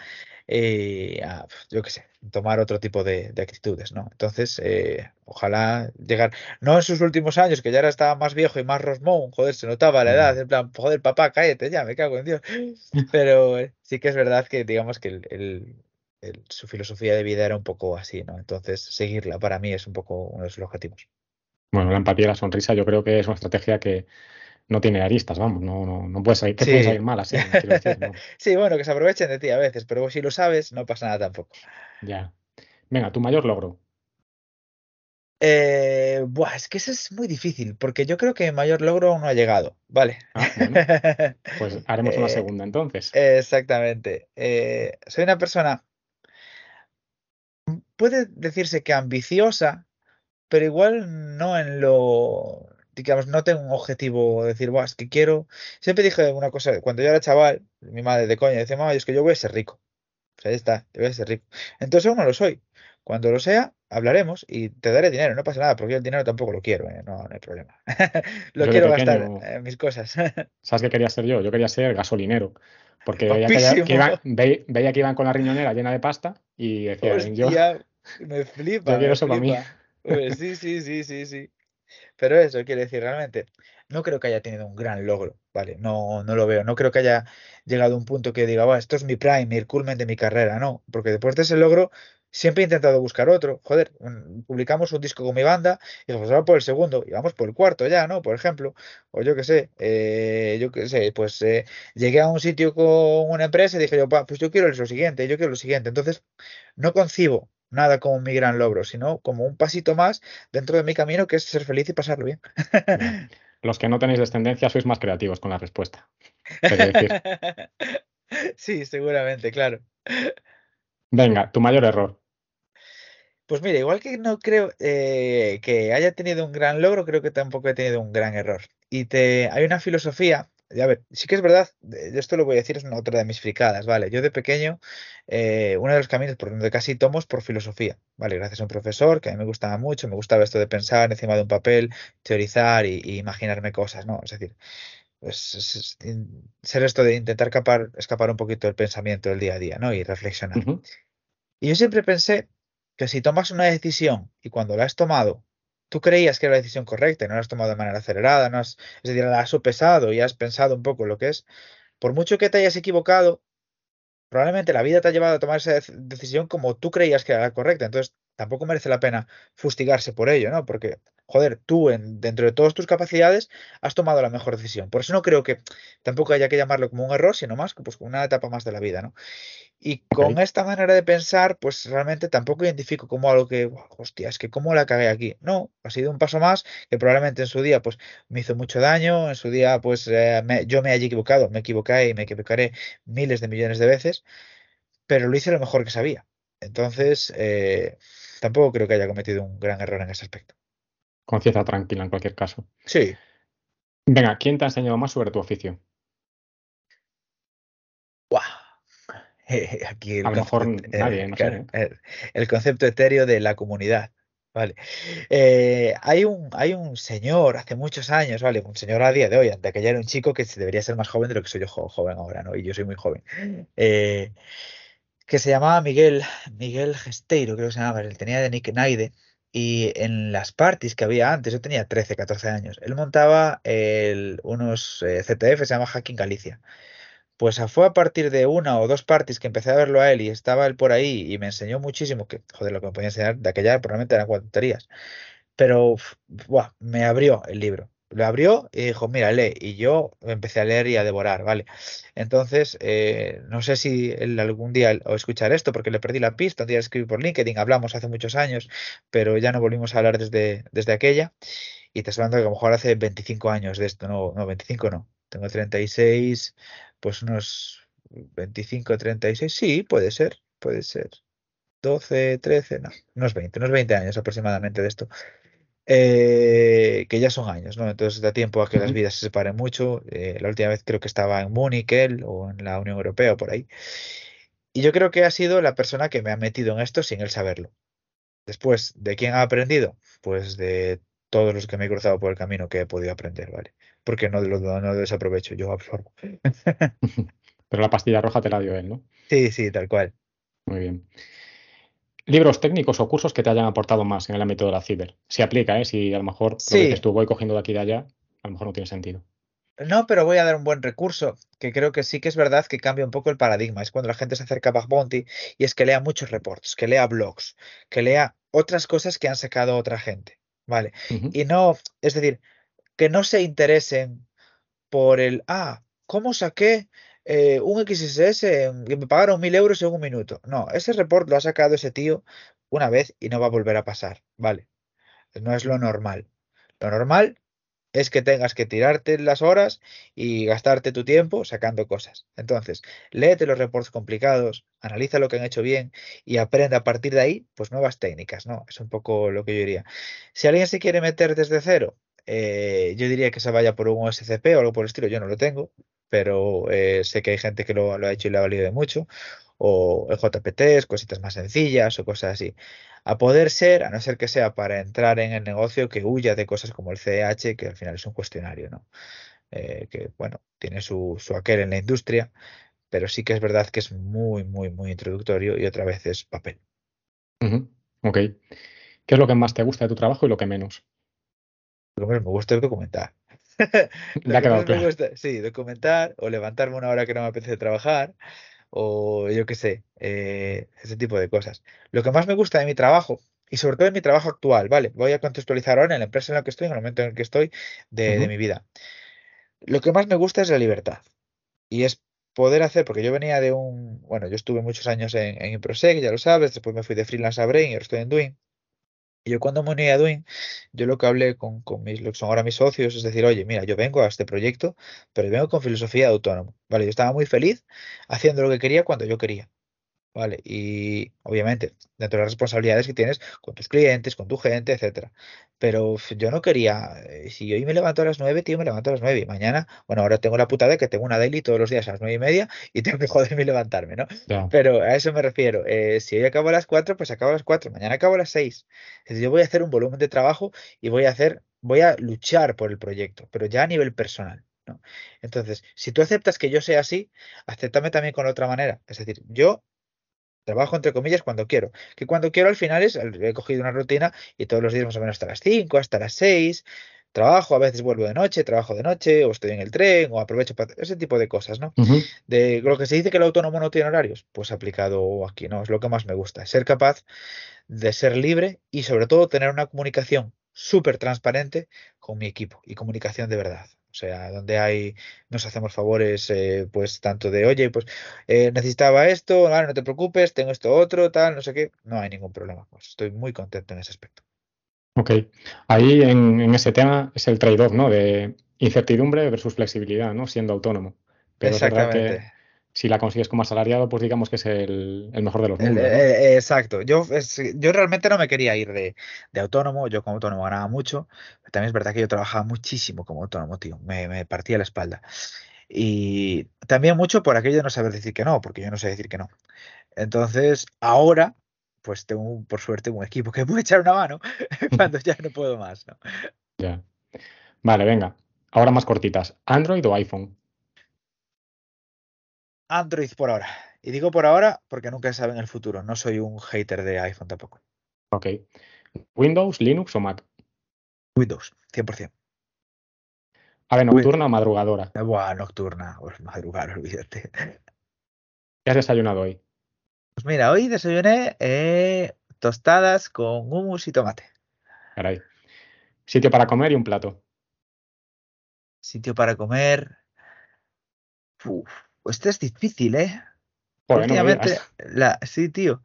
eh, a, yo qué sé, tomar otro tipo de, de actitudes, ¿no? Entonces, eh, ojalá llegar, no en sus últimos años, que ya ahora estaba más viejo y más rosmón, joder, se notaba la edad, Ya. en plan, joder, papá, cállate ya, me cago en Dios. (laughs) Pero eh, sí que es verdad que digamos que el, el- el- su filosofía de vida era un poco así, ¿no? Entonces, seguirla para mí es un poco uno de sus objetivos. Bueno, la empatía y la sonrisa yo creo que es una estrategia que no tiene aristas, vamos, no, no, no puede salir, puede Sí. salir mal así, decir, (laughs) no. Sí, bueno, que se aprovechen de ti a veces, pero si lo sabes, no pasa nada tampoco. Ya. Venga, tu mayor logro. Eh, buah, es que eso es muy difícil, porque yo creo que mi mayor logro aún no ha llegado, ¿vale? Ah, bueno, pues (laughs) haremos una Eh, segunda entonces. exactamente. Eh, soy una persona, puede decirse que ambiciosa, pero igual no en lo, digamos, no tengo un objetivo de decir, Buah, es que quiero. Siempre dije una cosa, cuando yo era chaval, mi madre de coña decía, mamá, es que yo voy a ser rico. Pues ahí está, yo voy a ser rico. Entonces aún no lo soy. Cuando lo sea, hablaremos y te daré dinero, no pasa nada, porque yo el dinero tampoco lo quiero, ¿eh? No, no hay problema. (laughs) Lo Yo quiero gastar en mis cosas. (laughs) ¿sabes qué quería ser yo? Yo quería ser gasolinero, porque veía que, que iban, ve- veía que iban con la riñonera llena de pasta y decía, yo, me (laughs) flipa, yo quiero eso para mí. Pues sí, sí, sí, sí, sí. Pero eso quiere decir, realmente, no creo que haya tenido un gran logro, ¿vale? No, no lo veo. No creo que haya llegado a un punto que diga, "Buah, esto es mi prime, el culmen de mi carrera. No, porque después de ese logro siempre he intentado buscar otro. Joder, publicamos un disco con mi banda y pues vamos por el segundo y vamos por el cuarto ya, ¿no? Por ejemplo. O yo qué sé, eh, yo qué sé, pues eh, llegué a un sitio con una empresa y dije yo, "Pa, pues yo quiero lo siguiente, yo quiero lo siguiente. Entonces, no concibo nada como mi gran logro, sino como un pasito más dentro de mi camino que es ser feliz y pasarlo bien. Los que no tenéis descendencia sois más creativos con la respuesta. Decir. (laughs) Sí, seguramente, claro. Venga, tu mayor error. Pues mira, igual que no creo eh, que haya tenido un gran logro, creo que tampoco he tenido un gran error. Y te, hay una filosofía, y a ver, sí que es verdad, esto lo voy a decir, es una otra de mis fricadas, ¿vale? Yo de pequeño, eh, uno de los caminos por donde casi tomo es por filosofía, ¿vale? Gracias a un profesor que a mí me gustaba mucho, me gustaba esto de pensar encima de un papel, teorizar y, y imaginarme cosas, ¿no? Es decir, pues, es- ser esto de intentar escapar, escapar un poquito del pensamiento del día a día, ¿no? Y reflexionar. Y yo siempre pensé que si tomas una decisión y cuando la has tomado, tú creías que era la decisión correcta y no la has tomado de manera acelerada, no has, es decir, la has sopesado y has pensado un poco lo que es, por mucho que te hayas equivocado, probablemente la vida te ha llevado a tomar esa dec- decisión como tú creías que era la correcta. Entonces, tampoco merece la pena fustigarse por ello, ¿no? Porque, joder, tú en- dentro de todas tus capacidades has tomado la mejor decisión. Por eso no creo que tampoco haya que llamarlo como un error, sino más que pues, como una etapa más de la vida, ¿no? Y con esta manera de pensar, pues realmente tampoco identifico como algo que, "Buah, hostia, es que cómo la cagué aquí. No, ha sido un paso más que probablemente en su día pues me hizo mucho daño, en su día pues eh, me- yo me haya equivocado, me equivoqué y me equivocaré miles de millones de veces, pero lo hice lo mejor que sabía. Entonces, eh, tampoco creo que haya cometido un gran error en ese aspecto. Conciencia tranquila en cualquier caso. Sí, Venga, ¿quién te ha enseñado más sobre tu oficio? ¡guau! (laughs) Aquí el A lo mejor concepto, nadie, eh, no sé, claro, ¿eh? el, concepto etéreo de la comunidad. Vale. Eh, hay un, hay un señor hace muchos años, ¿vale? Un señor a día de hoy, de que ya era un chico que debería ser más joven de lo que soy yo jo- joven ahora, ¿no? Y yo soy muy joven. Eh, que se llamaba Miguel, Miguel Gesteiro, creo que se llamaba, él tenía de Nick Naide. Y en las parties que había antes, yo tenía 13, 14 años, él montaba el- unos eh, ZF, se llama Hacking Galicia. Pues a- fue a partir de una o dos parties que empecé a verlo a él y estaba él por ahí y me enseñó muchísimo, que joder, lo que me podía enseñar de aquella probablemente eran cuatro tonterías, pero buah, me abrió el libro. Lo abrió y dijo, mira, lee. Y yo empecé a leer y a devorar, ¿vale? Entonces, eh, no sé si él algún día o escuchar esto, porque le perdí la pista. Un día escribí por LinkedIn, hablamos hace muchos años, pero ya no volvimos a hablar desde, desde aquella. Y te estoy hablando que a lo mejor hace 25 años de esto, no, no, 25 no. Tengo 36, pues unos 25, 36, sí, puede ser, puede ser. 12, 13, no, unos 20, unos 20 años aproximadamente de esto. Eh, que ya son años, ¿no? Entonces da tiempo a que las vidas se separen mucho. Eh, la última vez creo que estaba en Múnich él, o en la Unión Europea o por ahí. Y yo creo que ha sido la persona que me ha metido en esto sin él saberlo. Después, ¿de quién ha aprendido? Pues de todos los que me he cruzado por el camino que he podido aprender, ¿vale? Porque no lo no lo desaprovecho, yo absorbo. (laughs) Pero la pastilla roja te la dio él, ¿no? Sí, sí, tal cual. Muy bien. Libros técnicos o cursos que te hayan aportado más en el ámbito de la ciber. Si aplica, ¿eh? Si a lo mejor lo que Sí, dices tú voy cogiendo de aquí y de allá, a lo mejor no tiene sentido. no, pero voy a dar un buen recurso, que creo que sí que es verdad que cambia un poco el paradigma. Es cuando la gente se acerca a Bug Bounty y es que lea muchos reports, que lea blogs, que lea otras cosas que han sacado otra gente, ¿vale? Y no, es decir, que no se interesen por el, ah, ¿cómo saqué eh, un XSS que me pagaron mil euros en un minuto? No, ese report lo ha sacado ese tío una vez y no va a volver a pasar, ¿vale? No es lo normal. Lo normal es que tengas que tirarte las horas y gastarte tu tiempo sacando cosas. Entonces, léete los reports complicados, analiza lo que han hecho bien y aprende a partir de ahí, pues nuevas técnicas, ¿no? Es un poco lo que yo diría. Si alguien se quiere meter desde cero, eh, yo diría que se vaya por un OSCP o algo por el estilo, yo no lo tengo, pero eh, sé que hay gente que lo, lo ha hecho y le ha valido de mucho, o JPTs, cositas más sencillas o cosas así. A poder ser, a no ser que sea para entrar en el negocio, que huya de cosas como el CEH, que al final es un cuestionario, ¿no? Eh, que, bueno, tiene su, su aquel en la industria, pero sí que es verdad que es muy, muy, muy introductorio y otra vez es papel. Ujú. Ok. ¿Qué es lo que más te gusta de tu trabajo y lo que menos? Lo que menos me gusta es documentar. (laughs) Ha quedado me claro. gusta, sí, documentar o levantarme una hora que no me apetece trabajar o yo qué sé, eh, ese tipo de cosas. Lo que más me gusta de mi trabajo, y sobre todo en mi trabajo actual, ¿vale? Voy a contextualizar ahora en la empresa en la que estoy, en el momento en el que estoy de, de mi vida. Lo que más me gusta es la libertad. Y es poder hacer, porque yo venía de un, bueno, yo estuve muchos años en, en Improsec, ya lo sabes, después me fui de freelance a Brain y ahora estoy en Doing. Yo cuando me uní a Doing, yo lo que hablé con, con mis, lo que son ahora mis socios es decir, oye, mira, yo vengo a este proyecto, pero vengo con filosofía de autónomo, ¿vale? Yo estaba muy feliz haciendo lo que quería cuando yo quería. ¿Vale? Y obviamente, dentro de las responsabilidades que tienes con tus clientes, con tu gente, etcétera. Pero yo no quería, eh, si hoy me levanto a las 9, tío, me levanto a las 9 y mañana, bueno, ahora tengo la putada de que tengo una daily todos los días a las 9 y media y tengo que (laughs) joderme y levantarme, ¿no? Pero a eso me refiero. eh, si hoy acabo a las 4, pues acabo a las 4, mañana acabo a las 6. Es decir, yo voy a hacer un volumen de trabajo y voy a hacer, voy a luchar por el proyecto, pero ya a nivel personal. ¿no? Entonces, si tú aceptas que yo sea así, acéptame también con otra manera. Es decir, yo Trabajo entre comillas cuando quiero. Que cuando quiero al final es, he cogido una rutina y todos los días más o menos hasta las 5, hasta las 6. Trabajo, a veces vuelvo de noche, trabajo de noche, o estoy en el tren, o aprovecho para ese tipo de cosas, ¿no? De lo que se dice que el autónomo no tiene horarios, pues aplicado aquí, ¿no? Es lo que más me gusta. Ser capaz de ser libre y sobre todo tener una comunicación súper transparente con mi equipo y comunicación de verdad. O sea, donde hay, nos hacemos favores, eh, pues tanto de, oye, pues eh, necesitaba esto, vale, no te preocupes, tengo esto otro, tal, no sé qué, no hay ningún problema. Pues estoy muy contento en ese aspecto. Ok. Ahí en, en ese tema es el trade-off, ¿no? De incertidumbre versus flexibilidad, ¿no? Siendo autónomo. Pero Exactamente. Si la consigues como asalariado, pues digamos que es el, el mejor de los mundos, ¿no? eh, eh, exacto. Yo, es- yo realmente no me quería ir de, de autónomo. Yo como autónomo ganaba mucho. Pero también es verdad que yo trabajaba muchísimo como autónomo, tío. Me, me partía la espalda. Y también mucho por aquello de no saber decir que no, porque yo no sé decir que no. Entonces, ahora, pues tengo, por suerte, un equipo que (laughs) puede echar una mano (laughs) cuando ya no puedo más, ¿no? Ya. Vale, venga. Ahora más cortitas. ¿Android o iPhone? Android por ahora. Y digo por ahora porque nunca se sabe en el futuro. No soy un hater de iPhone tampoco. Ok. ¿Windows, Linux o Mac? Windows, 100%. Ave Win- nocturna o madrugadora. Buah, nocturna. Pues madrugar, (laughs) olvídate. ¿Qué has desayunado hoy? Pues mira, hoy desayuné eh, tostadas con hummus y tomate. Caray. Sitio para comer y un plato. Sitio para comer. Uf, este es difícil, ¿eh? Joder, no me Últimamente, la... sí, tío.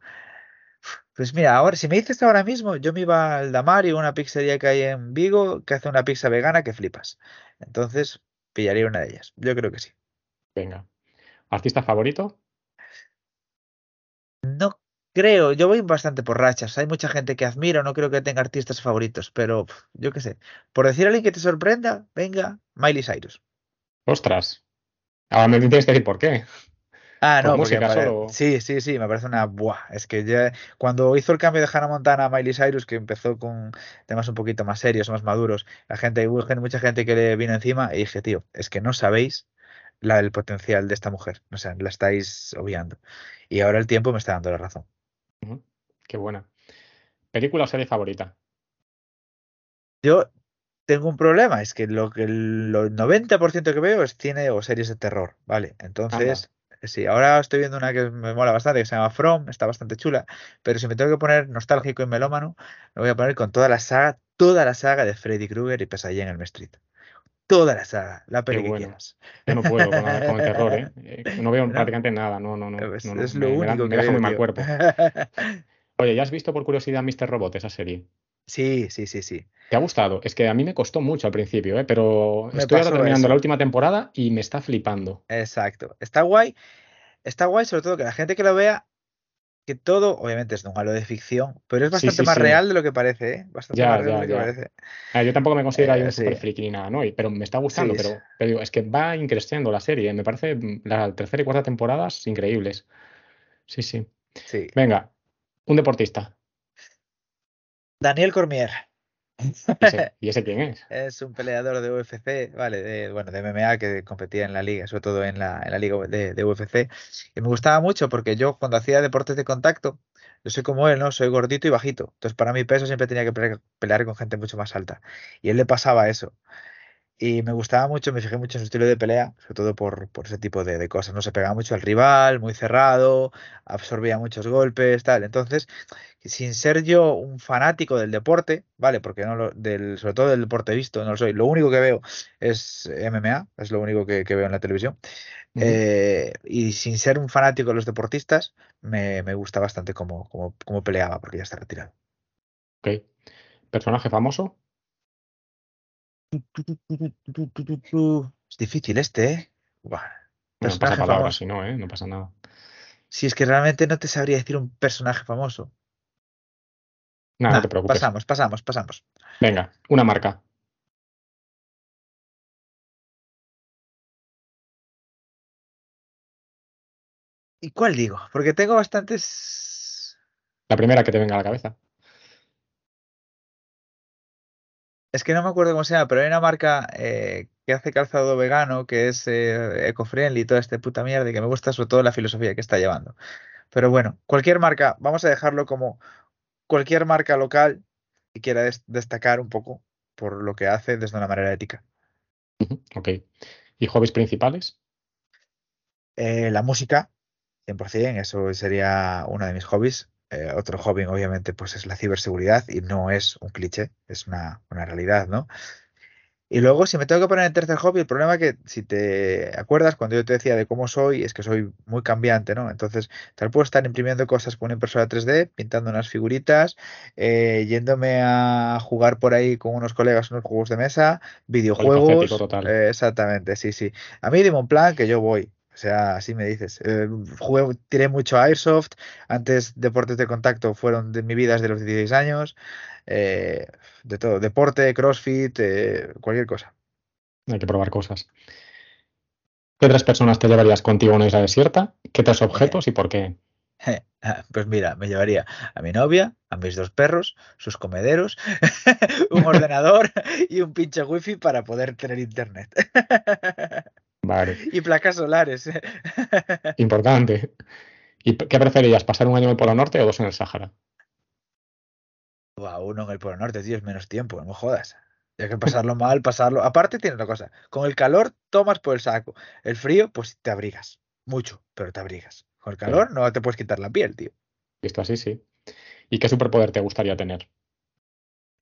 Pues mira, ahora, si me dices ahora mismo, yo me iba al Damario, una pizzería que hay en Vigo, que hace una pizza vegana que flipas. Entonces, pillaría una de ellas. Yo creo que sí. Venga. ¿Artista favorito? No Creo, yo voy bastante por rachas. Hay mucha gente que admiro, no creo que tenga artistas favoritos, pero yo qué sé. Por decir a alguien que te sorprenda, venga, Miley Cyrus. Ostras. Ahora me tienes que decir por qué. Ah, ¿Por no, porque solo? sí, sí, sí, me parece una buah. Es que ya cuando hizo el cambio de Hannah Montana a Miley Cyrus, que empezó con temas un poquito más serios, más maduros, la gente, hubo mucha gente que le vino encima y dije, tío, es que no sabéis la, el potencial de esta mujer. O sea, la estáis obviando. Y ahora el tiempo me está dando la razón. Qué buena. ¿Película o serie favorita? Yo tengo un problema, es que lo que el lo 90% que veo es cine o series de terror, ¿vale? Entonces, sí, ahora estoy viendo una que me mola bastante, que se llama From, está bastante chula, pero si me tengo que poner nostálgico y melómano, me voy a poner con toda la saga, toda la saga de Freddy Krueger y Pesadilla en el Street. Toda la saga, la que quieras. Yo no puedo con, la- con el terror, ¿eh? (laughs) Eh, No veo ¿No? prácticamente nada. No, no, no. Es, no, no, es lo me- me da- único me deja veo, muy mal cuerpo. (laughs) Oye, ¿ya has visto por curiosidad Mr. Robot, esa serie? Sí, sí, sí, sí. ¿Te ha gustado? Es que a mí me costó mucho al principio, ¿eh? Pero Me estoy ahora terminando la última temporada y me está flipando. Exacto. Está guay, está guay sobre todo que la gente que lo vea que todo, obviamente es un halo de ficción, pero es bastante sí, más sí. real de lo que parece, ¿eh? Bastante Ya, más real ya, de lo que ya. parece. Ah, yo tampoco me considero ahí Eh, un super friki ni nada, ¿no? Y- Pero me está gustando, pero, pero digo, es que va increciendo la serie. Me parece mm, la tercera y cuarta temporadas increíbles. Sí, sí. Sí. Venga, un deportista. Daniel Cormier ¿Y ese, ¿y ese quién es? (laughs) es un peleador de UFC, vale, de, bueno, de MMA que competía en la liga, sobre todo en la, en la liga de, de UFC. Y me gustaba mucho porque yo cuando hacía deportes de contacto, yo soy como él, ¿no? Soy gordito y bajito. Entonces para mi peso siempre tenía que pelear, con gente mucho más alta. Y él le pasaba eso. Y me gustaba mucho, me fijé mucho en su estilo de pelea, sobre todo por, por ese tipo de, de cosas. No se pegaba mucho al rival, muy cerrado, absorbía muchos golpes, tal. Entonces, sin ser yo un fanático del deporte, ¿vale? Porque no lo, del, sobre todo del deporte visto, no lo soy. Lo único que veo es MMA, es lo único que, que veo en la televisión. Eh, y sin ser un fanático de los deportistas, me, me gusta bastante cómo, cómo, cómo peleaba, porque ya está retirado. Ok. ¿Personaje famoso? Es difícil este, ¿eh? Buah. Bueno, pasa palabra, si no, ¿eh? No pasa nada. Si es que realmente no te sabría decir un personaje famoso. Nada, no Nah, te preocupes. pasamos, pasamos, pasamos. Venga, una marca. ¿Y cuál digo? Porque tengo bastantes. La primera que te venga a la cabeza. Es que no me acuerdo cómo se llama, pero hay una marca eh, que hace calzado vegano, que es eh, eco-friendly y toda esta puta mierda, y que me gusta sobre todo la filosofía que está llevando. Pero bueno, cualquier marca, vamos a dejarlo como cualquier marca local que quiera des- destacar un poco por lo que hace desde una manera ética. Ok. ¿Y hobbies principales? Eh, la música, 100%, eso sería uno de mis hobbies. Eh, otro hobby, obviamente, pues es la ciberseguridad y no es un cliché, es una, una realidad, ¿no? Y luego, si me tengo que poner en tercer hobby, el problema que, si te acuerdas, cuando yo te decía de cómo soy, es que soy muy cambiante, ¿no? Entonces, tal puedo estar imprimiendo cosas con una impresora 3D, pintando unas figuritas, eh, yéndome a jugar por ahí con unos colegas unos juegos de mesa, videojuegos. Total. eh, exactamente, sí, sí. A mí dime un plan que yo voy. O sea, así me dices. Eh, jugué- tiré mucho a Airsoft. Antes deportes de contacto fueron de mi vida desde los 16 años. eh, de todo. Deporte, CrossFit, eh, cualquier cosa. Hay que probar cosas. ¿Qué tres personas te llevarías contigo a una isla desierta? ¿Qué tres objetos y por qué? (laughs) Pues mira, me llevaría a mi novia, a mis dos perros, sus comederos, (laughs) un ordenador y un pinche wifi para poder tener internet. (laughs) Vale, Y placas solares. (laughs) importante. ¿Y qué preferirías, pasar un año en el Polo Norte o dos en el Sáhara? Uno en el Polo Norte, tío, es menos tiempo, no me jodas. Hay que pasarlo mal, pasarlo. Aparte, tiene una cosa: con el calor tomas por el saco. El frío, pues te abrigas. Mucho, pero te abrigas. Con el calor no te puedes quitar la piel, tío. Visto así, sí. ¿Y qué superpoder te gustaría tener?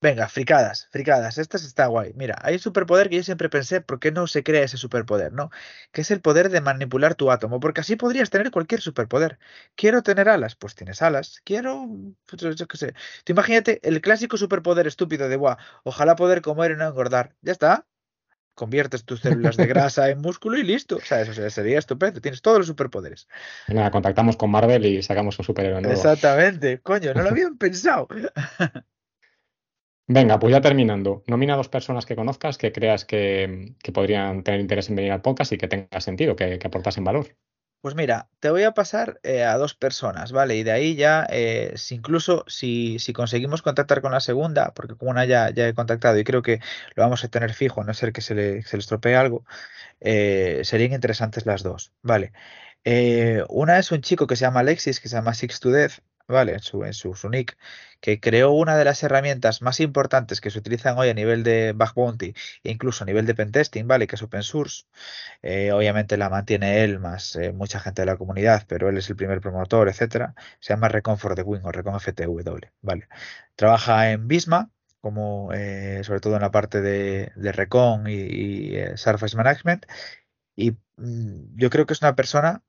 Venga, fricadas, fricadas. Estas está guay. Mira, hay un superpoder que yo siempre pensé, ¿por qué no se crea ese superpoder, no? Que es el poder de manipular tu átomo, porque así podrías tener cualquier superpoder. Quiero tener alas, pues tienes alas. Quiero, pues, yo qué sé. Tú imagínate el clásico superpoder estúpido de, buah, ojalá poder comer y no engordar. Ya está. conviertes tus células de (laughs) grasa en músculo y listo. O sea, eso sería estupendo. Tienes todos los superpoderes. Nada, contactamos con Marvel y sacamos un superhéroe nuevo. Exactamente. Coño, no lo habían (laughs) pensado. Venga, pues ya terminando. Nomina dos personas que conozcas que creas que, podrían tener interés en venir al podcast y que tenga sentido, que, aportasen valor. Pues mira, te voy a pasar eh, a dos personas, ¿vale? Y de ahí ya, eh, incluso si, conseguimos contactar con la segunda, porque como una ya, he contactado y creo que lo vamos a tener fijo, a no ser que se le, se le estropee algo, eh, serían interesantes las dos, ¿vale? Una es un chico que se llama Alexis, que se llama Six to Death, ¿vale? En su, en su, su nick, que creó una de las herramientas más importantes que se utilizan hoy a nivel de bug bounty e incluso a nivel de pentesting, ¿vale? Que es open source. Eh, obviamente la mantiene él más eh, mucha gente de la comunidad, pero él es el primer promotor, etcétera. Se llama Recon for the Win o Recon FTW, ¿vale? Trabaja en Bisma, como eh, sobre todo en la parte de, de Recon y, Surface Management. Y mm, yo creo que es una persona,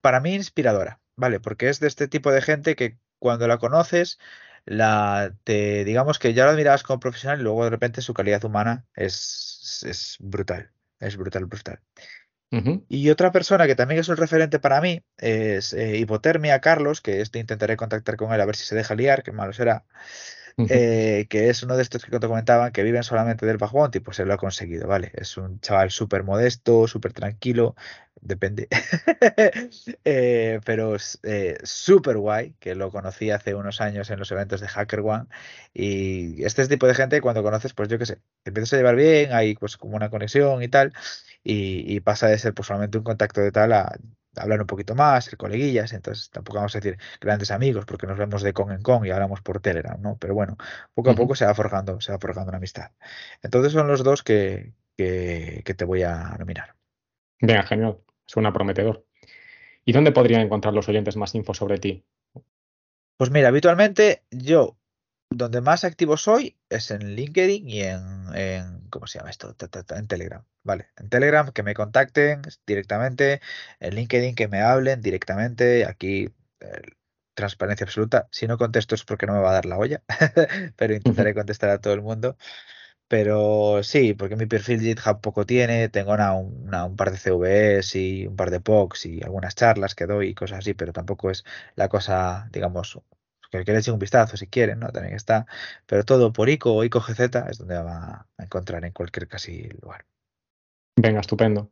para mí, inspiradora, ¿vale? Porque es de este tipo de gente que cuando la conoces, la te, digamos que ya la admirabas como profesional y luego de repente su calidad humana es, es brutal, es brutal, brutal. Y otra persona que también es un referente para mí es eh, Hipotermia Carlos, que este intentaré contactar con él a ver si se deja liar, que malo será, eh, que es uno de estos que te comentaban que viven solamente del bug bounty, pues él lo ha conseguido, ¿vale? Es un chaval súper modesto, súper tranquilo, depende, (laughs) Eh, pero eh, súper guay, que lo conocí hace unos años en los eventos de HackerOne y este tipo de gente cuando conoces, pues yo qué sé, te empiezas a llevar bien, hay pues como una conexión y tal, y, y pasa de ser pues solamente un contacto de tal a hablar un poquito más, ser coleguillas, entonces tampoco vamos a decir grandes amigos porque nos vemos de con en con y hablamos por Telegram, ¿no? Pero bueno, poco a poco se va forjando, se va forjando una amistad. Entonces son los dos que, que, que te voy a nominar. Venga, genial. Suena prometedor. ¿Y dónde podrían encontrar los oyentes más info sobre ti? Pues mira, habitualmente yo donde más activo soy es en LinkedIn y en, en ¿cómo se llama esto? Ta, ta, ta, en Telegram, ¿vale? En Telegram que me contacten directamente, en LinkedIn que me hablen directamente, aquí eh, transparencia absoluta. Si no contesto es porque no me va a dar la olla, (laughs) pero intentaré contestar a todo el mundo. Pero sí, porque mi perfil GitHub poco tiene, tengo una, un par de CVs y un par de POCs y algunas charlas que doy y cosas así, pero tampoco es la cosa, digamos, que, le un vistazo si quieren, ¿no? También está, pero todo por ICO o ICO GZ es donde va a encontrar en cualquier casi lugar. Venga, estupendo.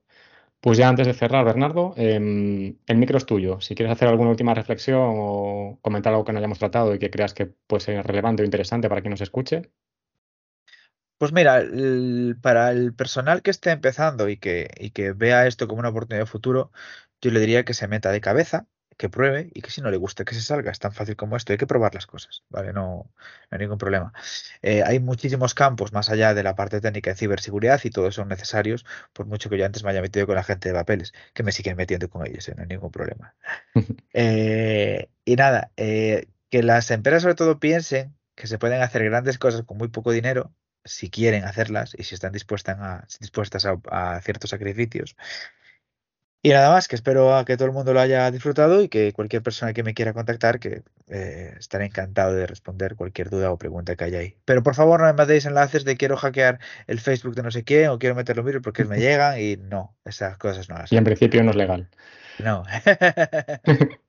Pues ya antes de cerrar, Bernardo, em, el micro es tuyo. Si quieres hacer alguna última reflexión o comentar algo que no hayamos tratado y que creas que puede ser relevante o interesante para quien nos escuche. Pues mira, el- para el personal que esté empezando y que, y que vea esto como una oportunidad de futuro, yo le diría que se meta de cabeza, que pruebe y que si no le gusta que se salga. Es tan fácil como esto. Hay que probar las cosas, ¿vale? No, no hay ningún problema. Eh, hay muchísimos campos más allá de la parte técnica de ciberseguridad y todos son necesarios, por mucho que yo antes me haya metido con la gente de papeles, que me siguen metiendo con ellos, ¿eh? No hay ningún problema. (laughs) Eh, y nada, que las empresas sobre todo piensen que se pueden hacer grandes cosas con muy poco dinero si quieren hacerlas y si están dispuestas a, dispuestas a, a ciertos sacrificios. Y nada más, que espero a que todo el mundo lo haya disfrutado y que cualquier persona que me quiera contactar, que eh, estaré encantado de responder cualquier duda o pregunta que haya ahí. Pero por favor no me mandéis enlaces de quiero hackear el Facebook de no sé quién o quiero meterlo en porque me (laughs) llegan y no, esas cosas no las Y en principio no es legal. No. (laughs)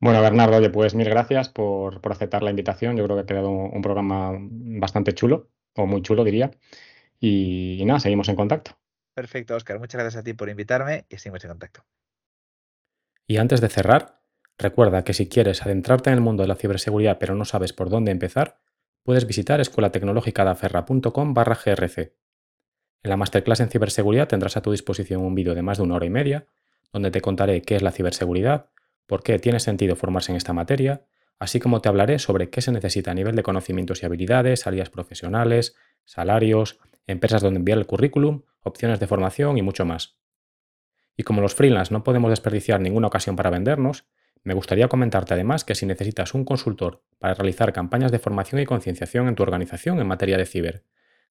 Bueno, (laughs) Bernardo, oye, pues mil gracias por, por aceptar la invitación. Yo creo que ha quedado un, un programa bastante chulo, o muy chulo, diría. Y, y nada, seguimos en contacto. Perfecto, Oscar. Muchas gracias a ti por invitarme y seguimos en contacto. Y antes de cerrar, recuerda que si quieres adentrarte en el mundo de la ciberseguridad pero no sabes por dónde empezar, puedes visitar escuelatecnologicadaferra.com barra grc. En la masterclass en ciberseguridad tendrás a tu disposición un vídeo de más de una hora y media, donde te contaré qué es la ciberseguridad, por qué tiene sentido formarse en esta materia, así como te hablaré sobre qué se necesita a nivel de conocimientos y habilidades, salidas profesionales, salarios, empresas donde enviar el currículum, opciones de formación y mucho más. Y como los freelance no podemos desperdiciar ninguna ocasión para vendernos, me gustaría comentarte además que si necesitas un consultor para realizar campañas de formación y concienciación en tu organización en materia de ciber,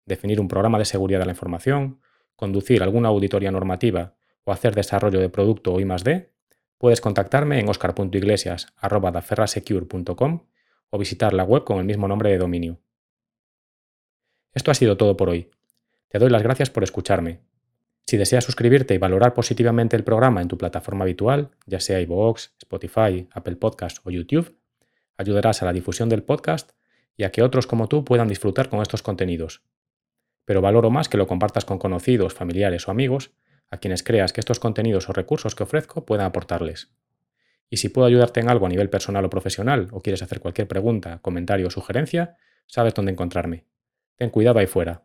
definir un programa de seguridad de la información, conducir alguna auditoría normativa o hacer desarrollo de producto o I+D, puedes contactarme en oscar.iglesias.daferrasecure.com o visitar la web con el mismo nombre de dominio. Esto ha sido todo por hoy. Te doy las gracias por escucharme. Si deseas suscribirte y valorar positivamente el programa en tu plataforma habitual, ya sea iVoox, Spotify, Apple Podcast o YouTube, ayudarás a la difusión del podcast y a que otros como tú puedan disfrutar con estos contenidos. Pero valoro más que lo compartas con conocidos, familiares o amigos a quienes creas que estos contenidos o recursos que ofrezco puedan aportarles. Y si puedo ayudarte en algo a nivel personal o profesional o quieres hacer cualquier pregunta, comentario o sugerencia, sabes dónde encontrarme. Ten cuidado ahí fuera.